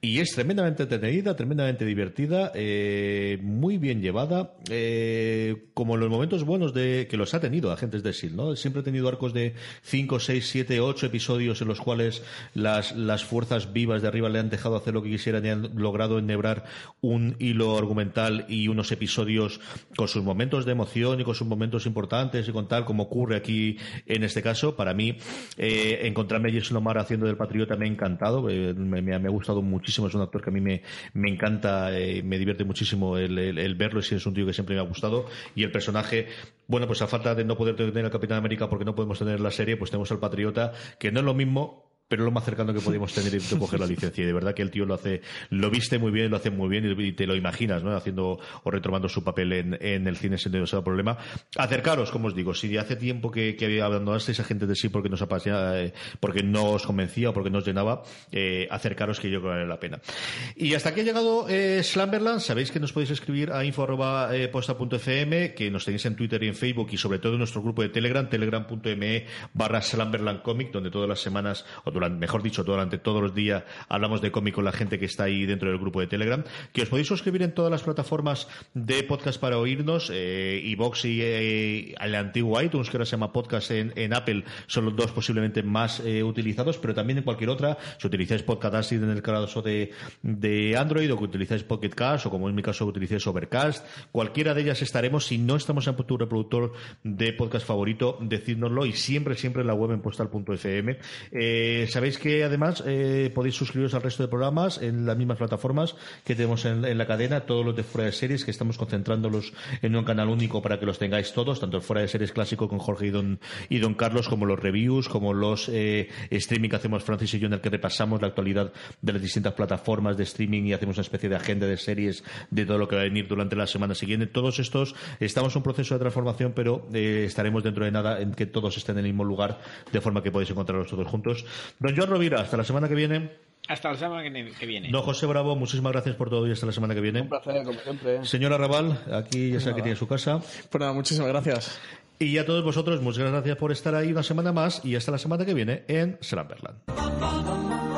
Y es tremendamente entretenida, tremendamente divertida, eh, muy bien llevada, eh, como en los momentos buenos de que los ha tenido Agentes de S.H.I.E.L.D., ¿no? Siempre ha tenido arcos de 5, 6, 7, 8 episodios en los cuales las, las fuerzas vivas de arriba le han dejado hacer lo que quisieran y han logrado ennebrar un hilo argumental y unos episodios con sus momentos de emoción y con sus momentos importantes y con tal, como ocurre aquí en este caso. Para mí, eh, encontrarme a Jason Omar haciendo del Patriota me ha encantado, eh, me, ha gustado muchísimo, es un actor que a mí me, me encanta, eh, me divierte muchísimo el, verlo, es un tío que siempre me ha gustado. Y el personaje, bueno, pues a falta de no poder tener al Capitán América porque no podemos tener la serie, pues tenemos al Patriota, que no es lo mismo pero lo más cercano que podíamos tener es coger la licencia. Y de verdad que el tío lo hace, lo viste muy bien, lo hace muy bien y te lo imaginas, ¿no? Haciendo o retomando su papel en, el cine sin demasiado problema. Acercaros, como os digo, si hace tiempo que, que abandonasteis a gente de sí porque nos apasionaba, eh, porque no os convencía o porque no os llenaba, eh, acercaros que yo creo que vale la pena. Y hasta aquí ha llegado eh, Slamberland. Sabéis que nos podéis escribir a info.posta.fm, que nos tenéis en Twitter y en Facebook y sobre todo en nuestro grupo de Telegram, telegram.me barra Slamberland Comic, donde todas las semanas, mejor dicho, durante todos los días hablamos de cómic con la gente que está ahí dentro del grupo de Telegram, que os podéis suscribir en todas las plataformas de podcast para oírnos, eh, y eh, el antiguo iTunes, que ahora se llama podcast en, Apple, son los dos posiblemente más eh, utilizados, pero también en cualquier otra, si utilizáis Podcast en el caso de, de Android o que utilizáis Pocket Cast o como en mi caso utilizáis Overcast, cualquiera de ellas estaremos. Si no estamos en tu reproductor de podcast favorito, decídnoslo y siempre, siempre en la web en postal.fm. Eh, Sabéis que además eh, podéis suscribiros al resto de programas en las mismas plataformas que tenemos en, la cadena, todos los de fuera de series, que estamos concentrándolos en un canal único para que los tengáis todos, tanto el fuera de series clásico con Jorge y Don, y don Carlos, como los reviews, como los eh, streaming que hacemos Francis y yo, en el que repasamos la actualidad de las distintas plataformas de streaming y hacemos una especie de agenda de series de todo lo que va a venir durante la semana siguiente. Todos estos estamos en un proceso de transformación, pero eh, estaremos dentro de nada en que todos estén en el mismo lugar, de forma que podéis encontrarlos todos juntos. Don John Rovira, hasta la semana que viene. Hasta la semana que viene. Don José Bravo, muchísimas gracias por todo y hasta la semana que viene. Un placer, como siempre. Señora Raval, aquí ya sabe que tiene su casa. Pues nada, muchísimas gracias. Y a todos vosotros, muchas gracias por estar ahí una semana más y hasta la semana que viene en Slamberland.